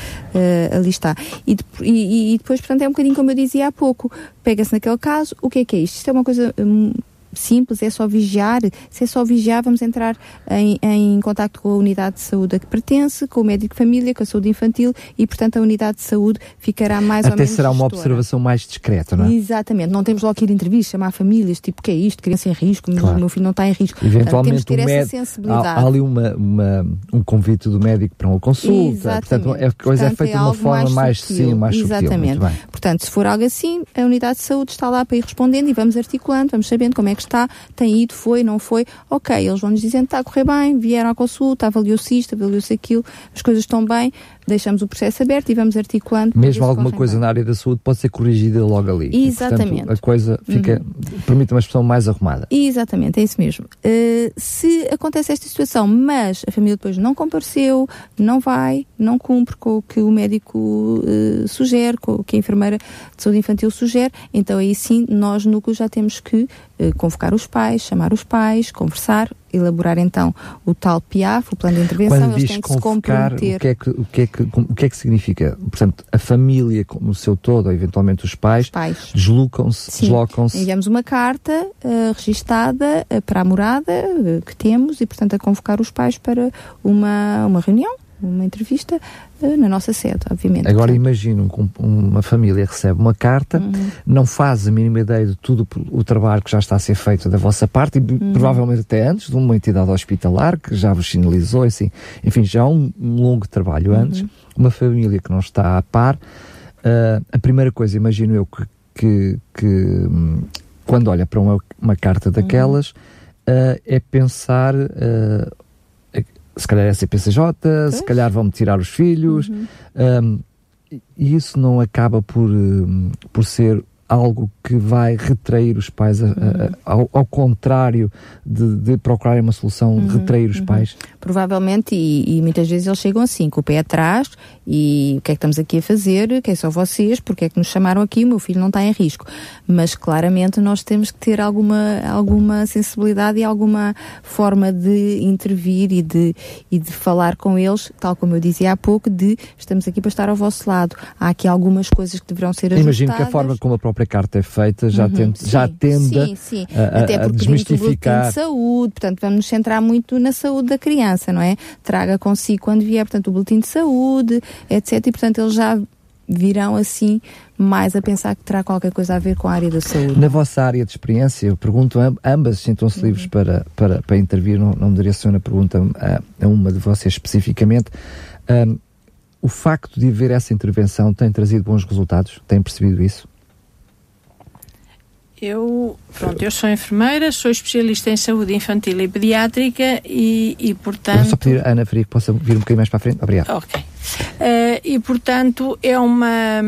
ali está. E, de, e, e, depois, portanto, é um bocadinho como eu dizia há pouco, pega-se naquele caso, o que é que é isto? Isto é uma coisa um, simples, é só vigiar. Se é só vigiar, vamos entrar em, em contato com a unidade de saúde a que pertence, com o médico de família, com a saúde infantil e, portanto, a unidade de saúde ficará mais Até ou menos. Até será uma observação mais discreta, não é? Exatamente. Não temos logo que ir entrevista, chamar famílias, tipo, o que é isto? Criança em risco, claro. meu filho não está em risco. Eventualmente, Portanto, temos que ter essa sensibilidade. Há, há ali uma, uma, um convite do médico para uma consulta. Exatamente. Portanto, a coisa Portanto, é feita é de uma forma mais, mais sim, mais Exatamente. Sutil, Portanto, se for algo assim, a unidade de saúde está lá para ir respondendo e vamos articulando, vamos sabendo como é que está, tem ido, foi, não foi, ok, eles vão nos dizendo está a correr bem, vieram à consulta, avaliou-se isto, avaliou-se aquilo, as coisas estão bem, deixamos o processo aberto e vamos articulando. Mesmo alguma coisa bem. na área da saúde pode ser corrigida logo ali. Exatamente. E, portanto, a coisa fica, uhum. permite uma expressão mais arrumada. Exatamente, é isso mesmo. Uh, se acontece esta situação, mas a família depois não compareceu, não vai, não cumpre com o que o médico uh, sugere, com o que a enfermeira de saúde infantil sugere, então aí sim, nós núcleo já temos que uh, convocar os pais, chamar os pais, conversar, elaborar então o tal PIAF, o plano de intervenção, Quando eles têm que se comprometer. O que, é que, o, que é que, o que é que significa? Portanto, a família no seu todo, ou eventualmente os pais, os pais. deslocam-se. Deslocam-se. Enviamos uma carta uh, registada uh, para a morada uh, que temos e, portanto, a convocar os pais para uma, uma reunião uma entrevista uh, na nossa sede, obviamente. Agora imagino que uma família recebe uma carta, uhum. não faz a mínima ideia de tudo o trabalho que já está a ser feito da vossa parte e uhum. provavelmente até antes de uma entidade hospitalar que já vos sinalizou, assim, enfim, já há um, longo trabalho uhum. antes. Uma família que não está a par, uh, a primeira coisa, imagino eu, que, que, que um, quando olha para uma, uma carta daquelas, uh, é pensar se calhar é CPCJ, pois? se calhar vão-me tirar os filhos. Uhum. Um, e isso não acaba por, por ser algo que vai retrair os pais, a, a, ao, ao, contrário de, de procurarem uma solução, uhum, retrair os uhum. pais? Provavelmente, e, e, muitas vezes eles chegam assim, com o pé atrás, e o que é que estamos aqui a fazer? Quem são vocês? Porque é que nos chamaram aqui? O meu filho não está em risco. Mas claramente nós temos que ter alguma, alguma sensibilidade e alguma forma de intervir e de, e de falar com eles, tal como eu dizia há pouco, de estamos aqui para estar ao vosso lado. Há aqui algumas coisas que deverão ser ajustadas. Imagino que a forma como a própria própria carta é feita já, uhum, tende, sim, já tende sim, sim. a, Até a desmistificar. de saúde, portanto, vamos nos centrar muito na saúde da criança, não é? Traga consigo quando vier, portanto, o boletim de saúde, etc. E, portanto, eles já virão assim mais a pensar que terá qualquer coisa a ver com a área da saúde. Na vossa área de experiência, eu pergunto, ambas sintam-se uhum. livres para, para, para intervir, não, não me direciono a pergunta a, a uma de vocês especificamente. Um, o facto de haver essa intervenção tem trazido bons resultados? Tem percebido isso? Eu, pronto, eu sou enfermeira, sou especialista em saúde infantil e pediátrica e, e portanto... Vou só pedir a Ana Faria que possa vir um bocadinho mais para a frente. Obrigado. Ok. Uh, e, portanto, é uma...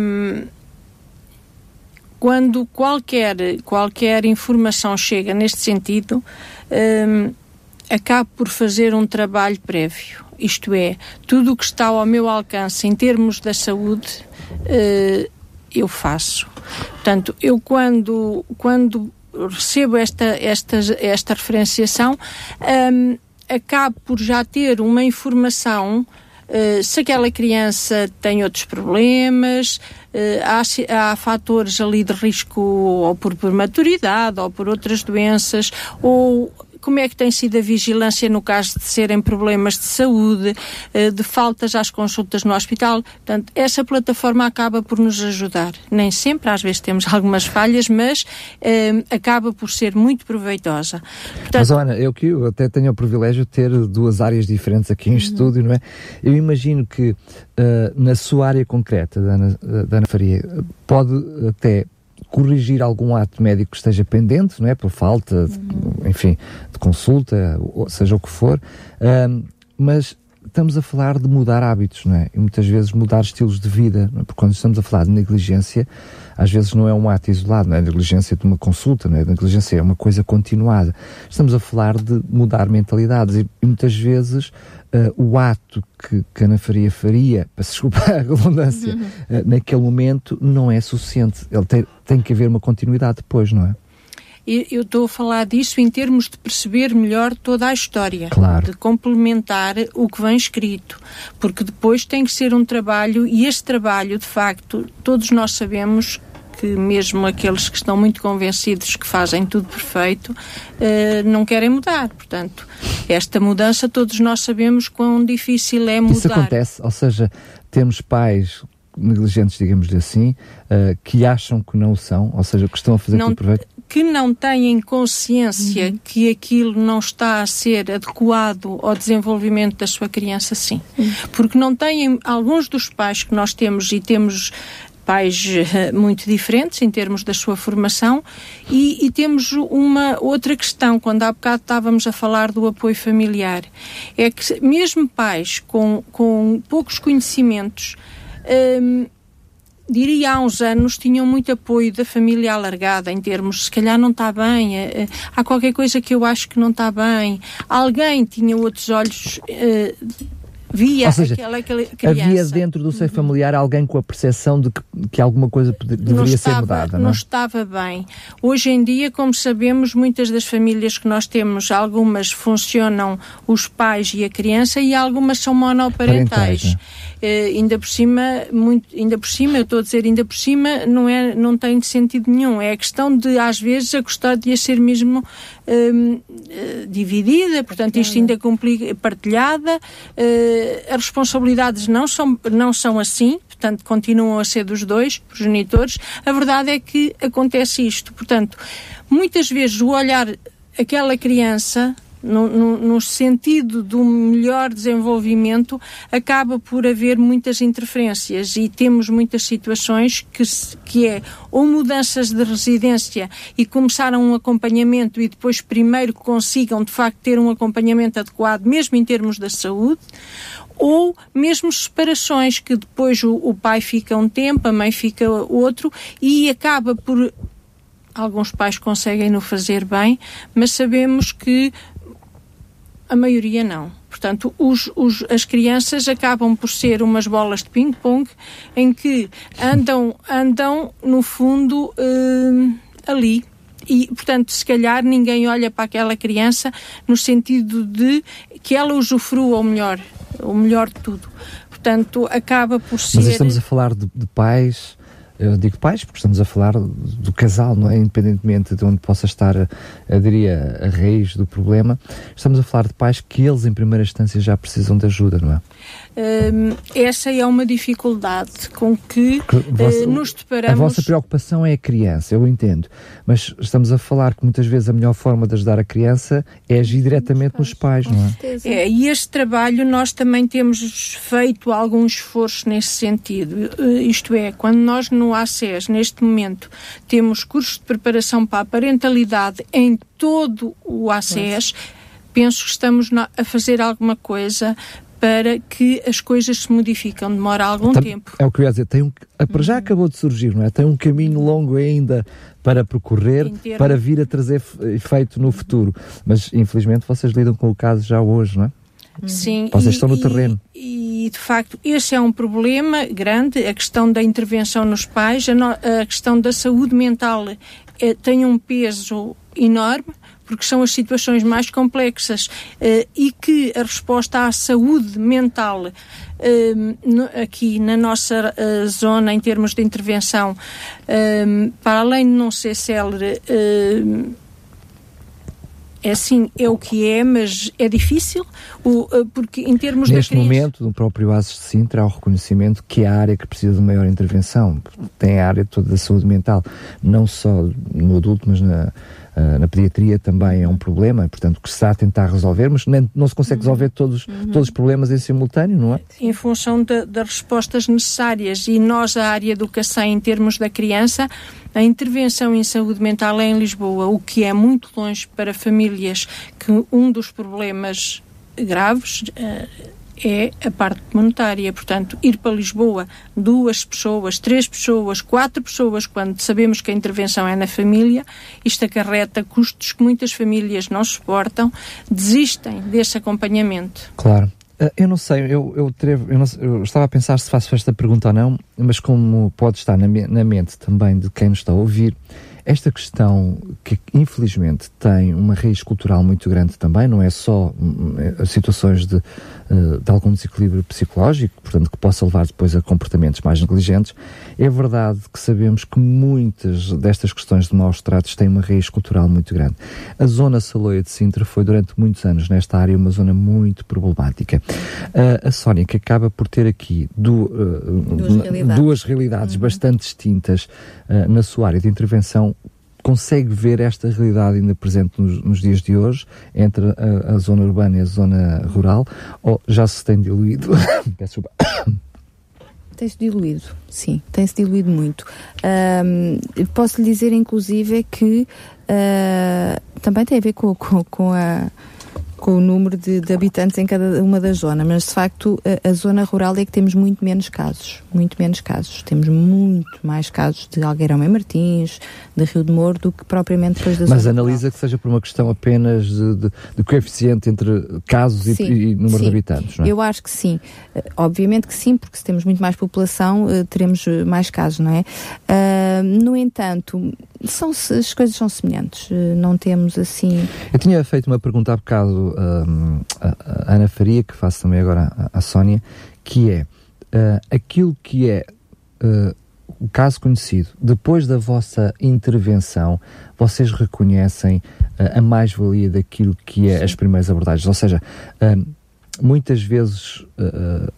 Quando qualquer, qualquer informação chega neste sentido, um, acabo por fazer um trabalho prévio. Isto é, tudo o que está ao meu alcance em termos da saúde, uh, eu faço. Portanto, eu quando, quando recebo esta, esta, esta referenciação, um, acabo por já ter uma informação Uh, se aquela criança tem outros problemas, uh, há, há fatores ali de risco ou por prematuridade ou por outras doenças, ou como é que tem sido a vigilância no caso de serem problemas de saúde, eh, de faltas às consultas no hospital. Portanto, essa plataforma acaba por nos ajudar. Nem sempre, às vezes temos algumas falhas, mas eh, acaba por ser muito proveitosa. Portanto, mas, Ana, eu que eu até tenho o privilégio de ter duas áreas diferentes aqui em uhum. estúdio, não é? Eu imagino que uh, na sua área concreta, da Ana, da Ana Faria, pode até corrigir algum ato médico que esteja pendente, não é? Por falta, de, uhum. enfim, de consulta, seja o que for, um, mas estamos a falar de mudar hábitos, não é? E muitas vezes mudar estilos de vida, é? porque quando estamos a falar de negligência, às vezes não é um ato isolado, não é negligência de uma consulta, não é negligência é uma coisa continuada. Estamos a falar de mudar mentalidades e muitas vezes uh, o ato que, que Ana Faria faria, para se desculpar a redundância, uhum. uh, naquele momento não é suficiente. Ele tem, tem que haver uma continuidade depois, não é? eu estou a falar disso em termos de perceber melhor toda a história, claro. de complementar o que vem escrito, porque depois tem que ser um trabalho e este trabalho, de facto, todos nós sabemos que mesmo aqueles que estão muito convencidos que fazem tudo perfeito uh, não querem mudar. Portanto, esta mudança todos nós sabemos quão difícil é mudar. Isso acontece, ou seja, temos pais negligentes, digamos assim, uh, que acham que não são, ou seja, que estão a fazer não, tudo perfeito? que não têm consciência uhum. que aquilo não está a ser adequado ao desenvolvimento da sua criança, sim. Uhum. Porque não têm, alguns dos pais que nós temos, e temos pais uh, muito diferentes em termos da sua formação, e, e, temos uma outra questão, quando há bocado estávamos a falar do apoio familiar, é que mesmo pais com, com poucos conhecimentos, um, diria há uns anos, tinham muito apoio da família alargada, em termos, se calhar não está bem, é, é, há qualquer coisa que eu acho que não está bem. Alguém tinha outros olhos. Via Ou seja, aquela, aquela criança. Havia dentro do seio familiar alguém com a percepção de que, que alguma coisa deveria estava, ser mudada, não? Não estava bem. Hoje em dia, como sabemos, muitas das famílias que nós temos, algumas funcionam os pais e a criança e algumas são monoparentais. Parentais, Uh, ainda por cima, muito, ainda por cima, eu estou a dizer ainda por cima, não, é, não tem sentido nenhum. É a questão de, às vezes, a custódia ser mesmo uh, dividida, portanto, isto ainda complica, partilhada. Uh, as responsabilidades não são, não são assim, portanto, continuam a ser dos dois progenitores. A verdade é que acontece isto. Portanto, muitas vezes o olhar aquela criança no, no, no, sentido do melhor desenvolvimento, acaba por haver muitas interferências e temos muitas situações que, que é ou mudanças de residência e começaram um acompanhamento e depois primeiro consigam de facto ter um acompanhamento adequado, mesmo em termos da saúde, ou mesmo separações que depois o, o pai fica um tempo, a mãe fica outro e acaba por alguns pais conseguem no fazer bem, mas sabemos que a maioria não. Portanto, os, os, as crianças acabam por ser umas bolas de ping-pong em que andam, andam no fundo, uh, ali. E, portanto, se calhar ninguém olha para aquela criança no sentido de que ela usufrua o melhor, o melhor de tudo. Portanto, acaba por ser. Mas estamos a falar de, de pais eu digo pais, porque estamos a falar do casal, não é? Independentemente de onde possa estar, eu diria, a raiz do problema, estamos a falar de pais que eles, em primeira instância, já precisam de ajuda, não é? Um, essa é uma dificuldade com que, que vossa, uh, nos deparamos. A vossa preocupação é a criança, eu entendo, mas estamos a falar que muitas vezes a melhor forma de ajudar a criança é agir diretamente nos pais, não é? é? E este trabalho nós também temos feito algum esforço nesse sentido. Uh, isto é, quando nós no ACES, neste momento, temos cursos de preparação para a parentalidade em todo o ACES, penso que estamos a fazer alguma coisa para que as coisas se modificam. Demora algum Tam, tempo. É o que eu ia dizer. Tem um, para já uhum. acabou de surgir, não é? Tem um caminho longo ainda para percorrer, para vir a trazer efeito no futuro. Mas, infelizmente, vocês lidam com o caso já hoje, não é? Sim. Vocês e, estão no terreno. E, de facto, esse é um problema grande, a questão da intervenção nos pais, a, no, a questão da saúde mental é, tem um peso enorme porque são as situações mais complexas uh, e que a resposta à saúde mental uh, no, aqui na nossa uh, zona, em termos de intervenção, para além de não ser célere, é assim, é o que é, mas é difícil. O, uh, porque em termos Neste da momento, no próprio ASES de Sintra, há o reconhecimento que é a área que precisa de maior intervenção. Tem a área toda da saúde mental, não só no adulto, mas na, uh, na pediatria também é um problema, portanto, que se está a tentar resolver, mas nem, não se consegue resolver todos, uhum. todos os problemas em simultâneo, não é? Em função das respostas necessárias. E nós, a área do CACEM, em termos da criança, a intervenção em saúde mental é em Lisboa, o que é muito longe para famílias que um dos problemas graves uh, é a parte monetária. Portanto, ir para Lisboa duas pessoas, três pessoas, quatro pessoas, quando sabemos que a intervenção é na família, isto acarreta custos que muitas famílias não suportam, desistem desse acompanhamento. Claro. Eh, eu não sei, eu, eu, trevo, eu, não, eu, estava a pensar se faço esta pergunta ou não, mas como pode estar na, na mente também de quem nos está a ouvir, esta questão que infelizmente tem uma raiz cultural muito grande também, não é só hum, é, situações de, eh, de algum desequilíbrio psicológico, portanto que possa levar depois a comportamentos mais negligentes, é verdade que sabemos que muitas destas questões de maus tratos têm uma raiz cultural muito grande. A zona Saloia de Sintra foi durante muitos anos nesta área uma zona muito problemática. Uh, a Sónia, que acaba por ter aqui do, uh, duas realidades, duas realidades uhum. bastante distintas uh, na sua área de intervenção, consegue ver esta realidade ainda presente nos, nos dias de hoje, entre a, a, zona urbana e a zona rural, ou já se tem diluído? Tem-se diluído, sim, tem-se diluído muito. Um, posso lhe dizer, inclusive, que uh, também tem a ver com, com, com a com o número de, de, habitantes em cada uma das zonas, mas de facto a, a, zona rural é que temos muito menos casos, muito menos casos. Temos muito mais casos de Algueirão e Martins, de Rio de Moro, do que propriamente depois da mas zona Mas analisa rural. que seja por uma questão apenas de, de, de coeficiente entre casos sim, e, e, número sim. de habitantes, não é? Eu acho que sim. Uh, obviamente que sim, porque se temos muito mais população, uh, teremos eh, mais casos, não é? Uh, no entanto, são, as coisas são semelhantes, não temos assim... Eu tinha feito uma pergunta há bocado um, a, Ana Faria, que faço também agora à, à Sónia, que é uh, aquilo que é uh, o caso conhecido, depois da vossa intervenção, vocês reconhecem uh, a mais-valia daquilo que é Sim. as primeiras abordagens. Ou seja, muitas vezes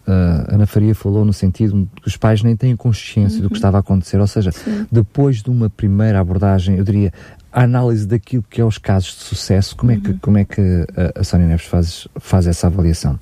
a Ana Faria falou no sentido que os pais nem têm consciência uhum. do que uhum. estava a acontecer. Ou seja, Sim. depois de uma primeira abordagem, eu diria, a análise daquilo que é os casos de sucesso, como é que, uhum. como é que a, a Sónia Neves faz, faz essa avaliação?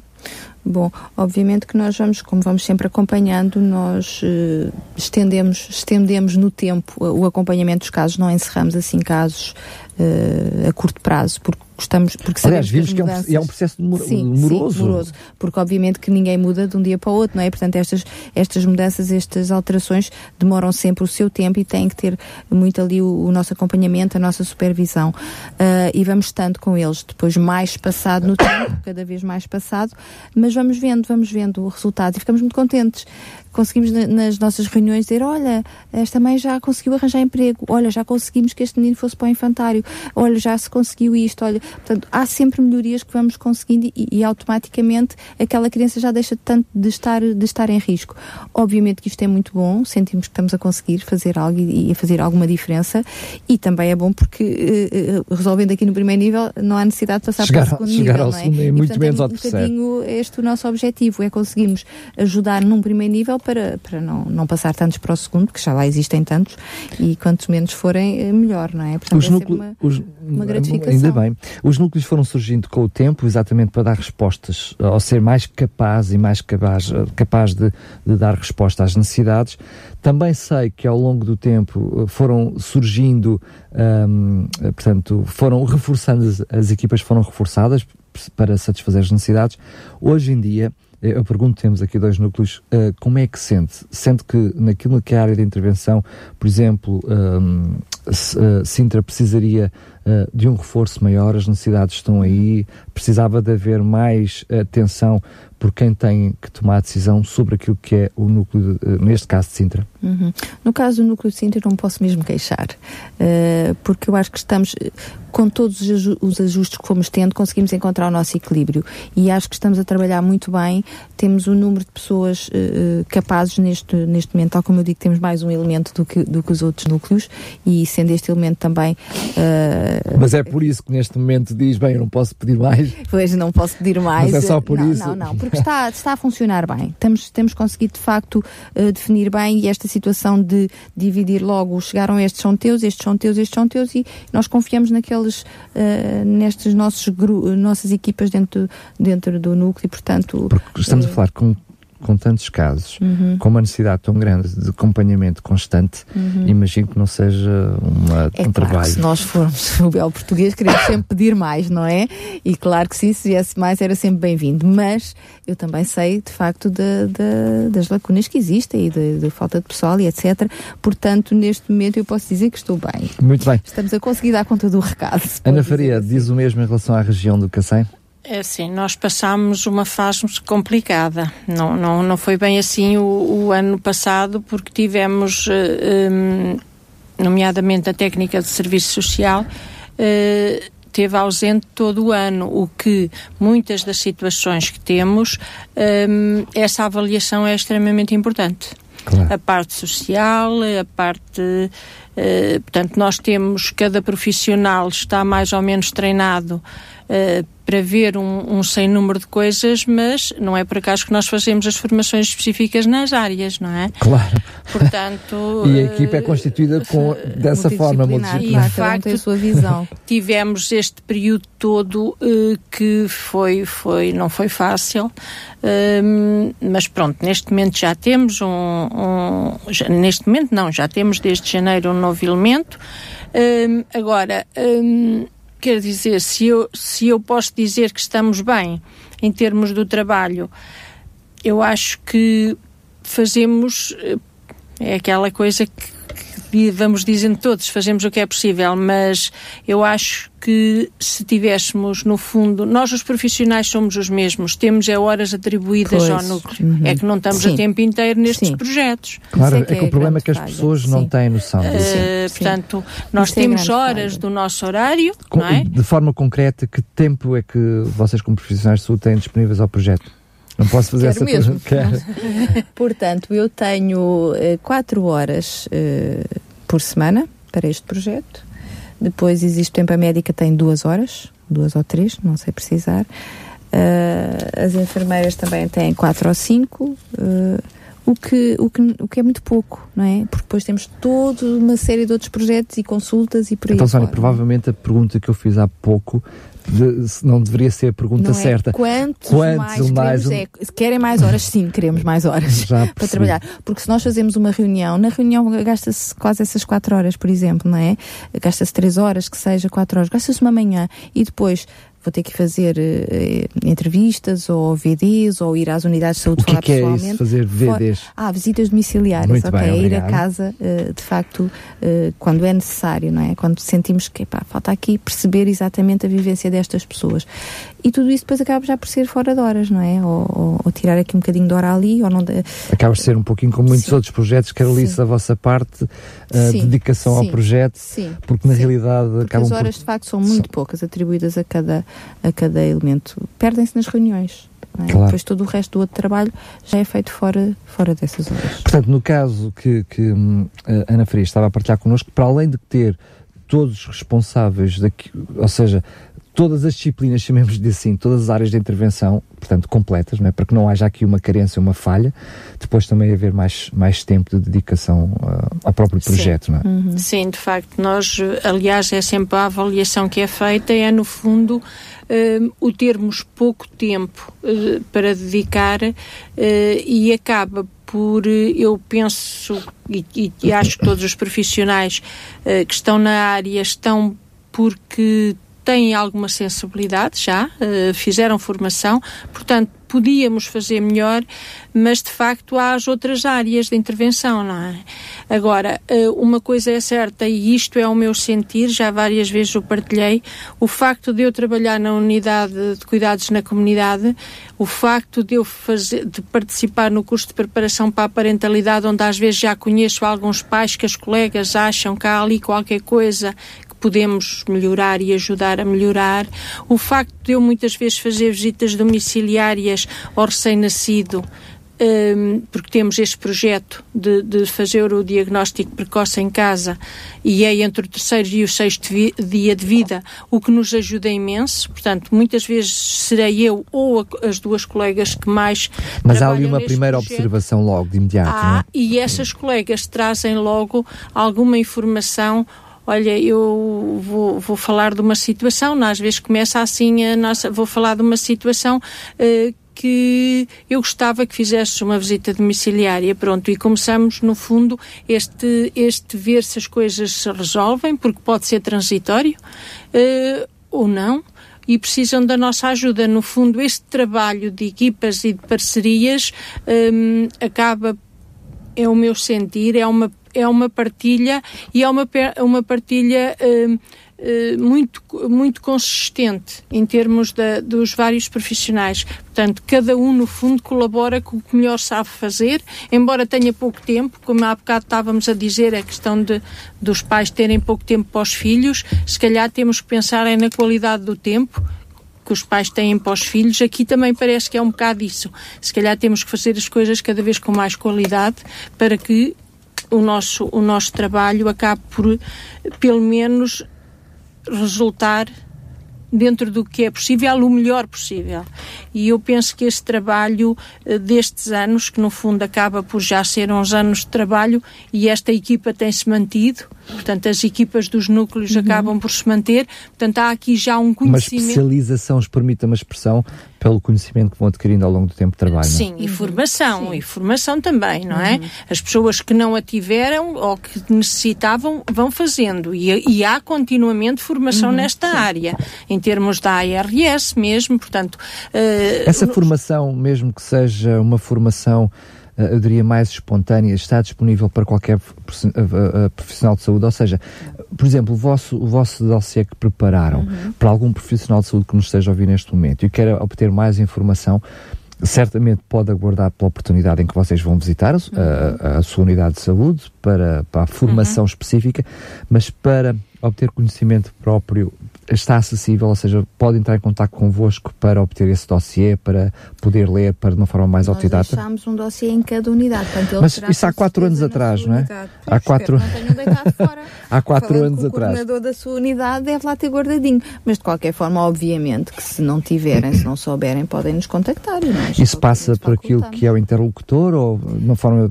Bom, obviamente que nós vamos, como vamos sempre acompanhando, nós uh, estendemos, estendemos no tempo o acompanhamento dos casos, não encerramos assim casos uh, a curto prazo, porque gostamos, porque Aliás, vimos que, mudanças... que é, um, é um processo demor sim, demoroso. Sim, demoroso. Porque obviamente que ninguém muda de um dia para o outro, não é? Portanto, estas, estas mudanças, estas alterações demoram sempre o seu tempo e têm que ter muito ali o, o nosso acompanhamento, a nossa supervisão. Uh, e vamos estando com eles depois mais passado no tempo, cada vez mais passado, mas vamos vendo, vamos vendo o resultado e ficamos muito contentes conseguimos nas nossas reuniões dizer, olha, esta mãe já conseguiu arranjar emprego, olha, já conseguimos que este menino fosse para o infantário, olha, já se conseguiu isto, olha, portanto, há sempre melhorias que vamos conseguindo e, e automaticamente aquela criança já deixa tanto de estar, de estar em risco. Obviamente que isto é muito bom, sentimos que estamos a conseguir fazer algo e, a fazer alguma diferença e também é bom porque uh, resolvendo aqui no primeiro nível não há necessidade de passar chegar, para o segundo chegar nível, ao não é? segundo e, muito portanto, menos é ao um bocadinho este o nosso objetivo, é conseguirmos ajudar num primeiro nível para, para não, não passar tantos para o segundo, que já lá existem tantos, e quantos menos forem, eh, melhor, não é? Portanto, os núcleos, uma, os, uma gratificação. Ainda bem. Os núcleos foram surgindo com o tempo, exatamente para dar respostas, ao ser mais capaz e mais capaz, eh, capaz de, de dar resposta às necessidades. Também sei que ao longo do tempo eh, foram surgindo, hum, portanto, foram reforçando, as, as equipas foram reforçadas para satisfazer as necessidades. Hoje em dia, eu pergunto, temos aqui dois núcleos, uh, como é que sente? Sente que naquilo que é a área de intervenção, por exemplo, um, uh, Sintra precisaria de um reforço maior, as necessidades estão aí, precisava de haver mais atenção por quem tem que tomar a decisão sobre aquilo que é o núcleo, de, neste caso de Sintra? Uhum. No caso do núcleo de Sintra, não posso mesmo queixar, uh, porque eu acho que estamos, com todos os ajustes que fomos tendo, conseguimos encontrar o nosso equilíbrio e acho que estamos a trabalhar muito bem. Temos um número de pessoas uh, capazes neste, neste momento, tal como eu digo, temos mais um elemento do que, do que os outros núcleos e sendo este elemento também. Uh, Mas é por isso que neste momento diz: bem, eu não posso pedir mais. Pois, não posso pedir mais. Mas é só por não, isso. Não, não, porque está, está a funcionar bem. Temos, temos conseguido de facto definir bem e esta situação de dividir logo, chegaram estes são teus, estes são teus, estes são teus e nós confiamos naqueles, uh, nestes nossos nossas equipas dentro, dentro do núcleo e portanto... Porque estamos uh, a falar com com tantos casos, uhum. com uma necessidade tão grande de acompanhamento constante, uhum. imagino que não seja uma, é um claro trabalho. se nós formos o belo português, queremos sempre pedir mais, não é? E claro que sim, se viesse mais era sempre bem-vindo. Mas eu também sei, de facto, de, de, das lacunas que existem e da falta de pessoal e etc. Portanto, neste momento eu posso dizer que estou bem. Muito bem. Estamos a conseguir dar conta do recado. Ana Faria, assim. diz o mesmo em relação à região do Cacém? É assim, nós passámos uma fase complicada. Não, não, não foi bem assim o, o ano passado, porque tivemos, eh, um, nomeadamente a técnica de serviço social, uh, teve ausente todo o ano, o que muitas das situações que temos, um, essa avaliação é extremamente importante. Claro. A parte social, a parte. Uh, portanto, nós temos, cada profissional está mais ou menos treinado uh, para ver um, um sem número de coisas, mas não é por acaso que nós fazemos as formações específicas nas áreas, não é? Claro. Portanto, e a equipa é constituída com, dessa forma, multidisciplinar. E, de facto, tem a sua visão. tivemos este período todo uh, que foi, foi, não foi fácil, uh, mas pronto, neste momento já temos um, um já, neste momento não, já temos desde janeiro um novo elemento. Agora, Quer dizer, se eu, se eu posso dizer que estamos bem em termos do trabalho, eu acho que fazemos. Eh, é aquela coisa que vamos dizendo todos, fazemos o que é possível, mas eu acho que se tivéssemos, no fundo, nós os profissionais somos os mesmos, temos é horas atribuídas pois, ao núcleo, uhum. é que não estamos Sim. a tempo inteiro nestes Sim. projetos. Claro, é, é, que, é o problema é que as pessoas não têm noção disso. Uh, portanto, nós Isso é temos é horas falha. do nosso horário, Com, não é? De forma concreta, que tempo é que vocês como profissionais de saúde têm disponíveis ao projeto? Não posso fazer Quero essa pergunta. Portanto, eu tenho uh, quatro horas uh, por semana para este projeto. Depois existe tempo a médica tem duas horas, duas ou três, não sei precisar. Uh, as enfermeiras também têm quatro ou cinco. Uh, o que, o, que, o que é muito pouco, não é? Porque depois temos toda uma série de outros projetos e consultas e por aí Então, Sónia, provavelmente a pergunta que eu fiz há pouco de, não deveria ser a pergunta não certa. É quantos, quantos mais, mais é, se querem mais horas, sim, queremos mais horas para trabalhar. Porque se nós fazemos uma reunião, na reunião gasta-se quase essas quatro horas, por exemplo, não é? Gasta-se três horas, que seja quatro horas, gasta-se uma manhã e depois vou ter que fazer uh, entrevistas ou VDs ou ir às unidades de saúde o que falar é que pessoalmente. É isso, fazer VDs? For... Ah, visitas domiciliares, Muito ok. Bem, ir a casa, uh, de facto, uh, quando é necessário, não é? Quando sentimos que epá, falta aqui perceber exatamente a vivência destas pessoas. E tudo isso depois acaba já por ser fora de horas, não é? Ou, ou, ou tirar aqui um bocadinho de hora ali, ou não. De... Acaba por ser um pouquinho como muitos Sim. outros projetos, Carolice, da vossa parte, a dedicação Sim. ao projeto, Sim. porque na realidade porque acabam as horas por... de facto são muito poucas atribuídas a cada, a cada elemento. Perdem-se nas reuniões. É? Claro. Depois todo o resto do outro trabalho já é feito fora, fora dessas horas. Portanto, no caso que, que hum, a Ana Faria estava a partilhar connosco, para além de ter todos os responsáveis, daqui, ou seja, todas as disciplinas, chamemos de assim, todas as áreas de intervenção, portanto, completas, não é? para que não haja aqui uma carência, uma falha, depois também haver mais, mais tempo de dedicação uh, ao próprio projeto. Sim. Não é? Uhum. Sim, de facto, nós, aliás, é sempre a avaliação que é feita, é no fundo uh, o termos pouco tempo uh, para dedicar e acaba por, eu penso, e, e, e, acho que todos os profissionais que estão na área estão porque têm alguma sensibilidade já, uh, fizeram formação, portanto, podíamos fazer melhor, mas de facto há as outras áreas de intervenção, não é? Agora, eh, uma coisa é certa, e isto é o meu sentir, já várias vezes o partilhei, o facto de eu trabalhar na unidade de cuidados na comunidade, o facto de eu fazer, de participar no curso de preparação para a parentalidade, onde às vezes já conheço alguns pais que as colegas acham que há ali qualquer coisa podemos melhorar e ajudar a melhorar. O facto de eu muitas vezes fazer visitas domiciliárias ao recém-nascido, um, porque temos este projeto de, de, fazer o diagnóstico precoce em casa e é entre o terceiro e o sexto dia de vida, o que nos ajuda imenso. Portanto, muitas vezes serei eu ou a, as duas colegas que mais. Mas há ali uma primeira projeto. observação logo, de imediato. Há, é? e essas colegas trazem logo alguma informação olha, eu vou, vou falar de uma situação, às vezes começa assim a nossa, vou falar de uma situação uh, que eu gostava que fizesse uma visita domiciliária, pronto, e começamos, no fundo, este, este ver se as coisas se resolvem, porque pode ser transitório, uh, ou não, e precisam da nossa ajuda. No fundo, este trabalho de equipas e de parcerias um, acaba, é o meu sentir, é uma é uma partilha e é uma, uma partilha uh, uh, muito, muito consistente em termos da, dos vários profissionais. Portanto, cada um, no fundo, colabora com o que melhor sabe fazer, embora tenha pouco tempo, como há bocado estávamos a dizer, a questão de, dos pais terem pouco tempo para os filhos, se calhar temos que pensar é na qualidade do tempo, que os pais têm para os filhos, aqui também parece que é um bocado isso. Se calhar temos que fazer as coisas cada vez com mais qualidade para que o nosso, o nosso trabalho acabe por, pelo menos, resultar dentro do que é possível, o melhor possível. E eu penso que este trabalho eh, destes anos, que no fundo acaba por já ser uns anos de trabalho, e esta equipa tem-se mantido, portanto, as equipas dos núcleos uhum. acabam por se manter, portanto, há aqui já um conhecimento. Uma especialização, se permite uma expressão, pelo conhecimento que vão adquirindo ao longo do tempo de trabalho. É? Sim, é? e formação, Sim. e formação também, não é? Uhum. As pessoas que não a tiveram ou que necessitavam vão fazendo e, e há continuamente formação uhum. nesta Sim. área, em termos da ARS mesmo, portanto... Uh, Essa formação, mesmo que seja uma formação eu diria, mais espontânea, está disponível para qualquer profissional de saúde? Ou seja, por exemplo, o vosso, o vosso dossiê que prepararam uhum. para algum profissional de saúde que nos esteja a ouvir neste momento e queira obter mais informação, certamente pode aguardar pela oportunidade em que vocês vão visitar uhum. a, a, sua unidade de saúde para, para a formação uhum. específica, mas para obter conhecimento próprio está acessível, ou seja, pode entrar em contato convosco para obter esse dossiê, para poder ler para de uma forma mais Nós autodidata? Nós deixámos um dossiê em cada unidade. Portanto, Mas isso há quatro anos atrás, não é? Há quatro... Não fora. há quatro Falando anos atrás. O coordenador da sua unidade deve lá ter guardadinho. Mas de qualquer forma, obviamente, que se não tiverem, se não souberem, podem nos contactar. Isso passa por aquilo que é o interlocutor ou de uma forma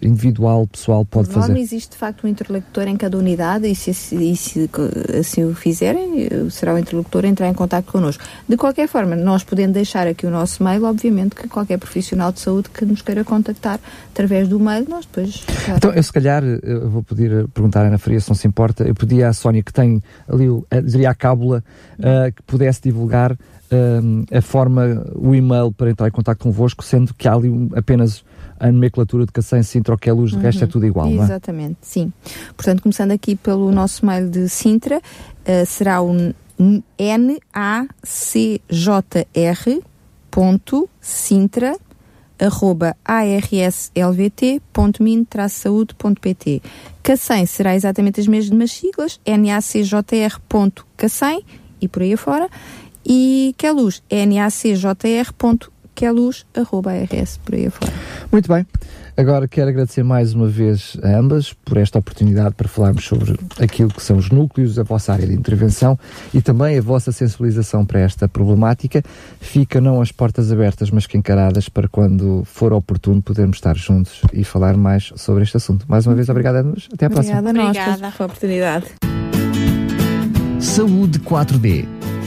individual, pessoal, pode fazer? Norma, existe de facto um interlocutor em cada unidade e se, e se assim o fizerem, será o interlocutor entrar em contato connosco. De qualquer forma, nós podendo deixar aqui o nosso mail, obviamente que qualquer profissional de saúde que nos queira contactar através do mail, nós depois. Então, eu se calhar eu vou pedir perguntar à Ana Faria se não se importa, eu pedia à Sónia que tem ali, diria a cábula, uh, que pudesse divulgar uh, a forma, o e-mail para entrar em contato convosco, sendo que há ali apenas a nomenclatura de Cacém, Sintra, o que é luz, de uhum. resto é tudo igual, não é? Exatamente, sim. Portanto, começando aqui pelo nosso mail de Sintra, uh, será o nacjr.sintra arroba arslvt.min-saúde.pt Cacém será exatamente as mesmas siglas, nacjr.cacém e por aí afora, e Queluz, nacjr.queluz que é luz, arroba RS, por aí afora. Muito bem. Agora quero agradecer mais uma vez a ambas por esta oportunidade para falarmos sobre aquilo que são os núcleos, a vossa área de intervenção e também a vossa sensibilização para esta problemática. Fica não as portas abertas, mas que encaradas para quando for oportuno podermos estar juntos e falar mais sobre este assunto. Mais uma vez, obrigada a nós. Até à obrigada próxima. Obrigada a nós pela oportunidade. Saúde 4D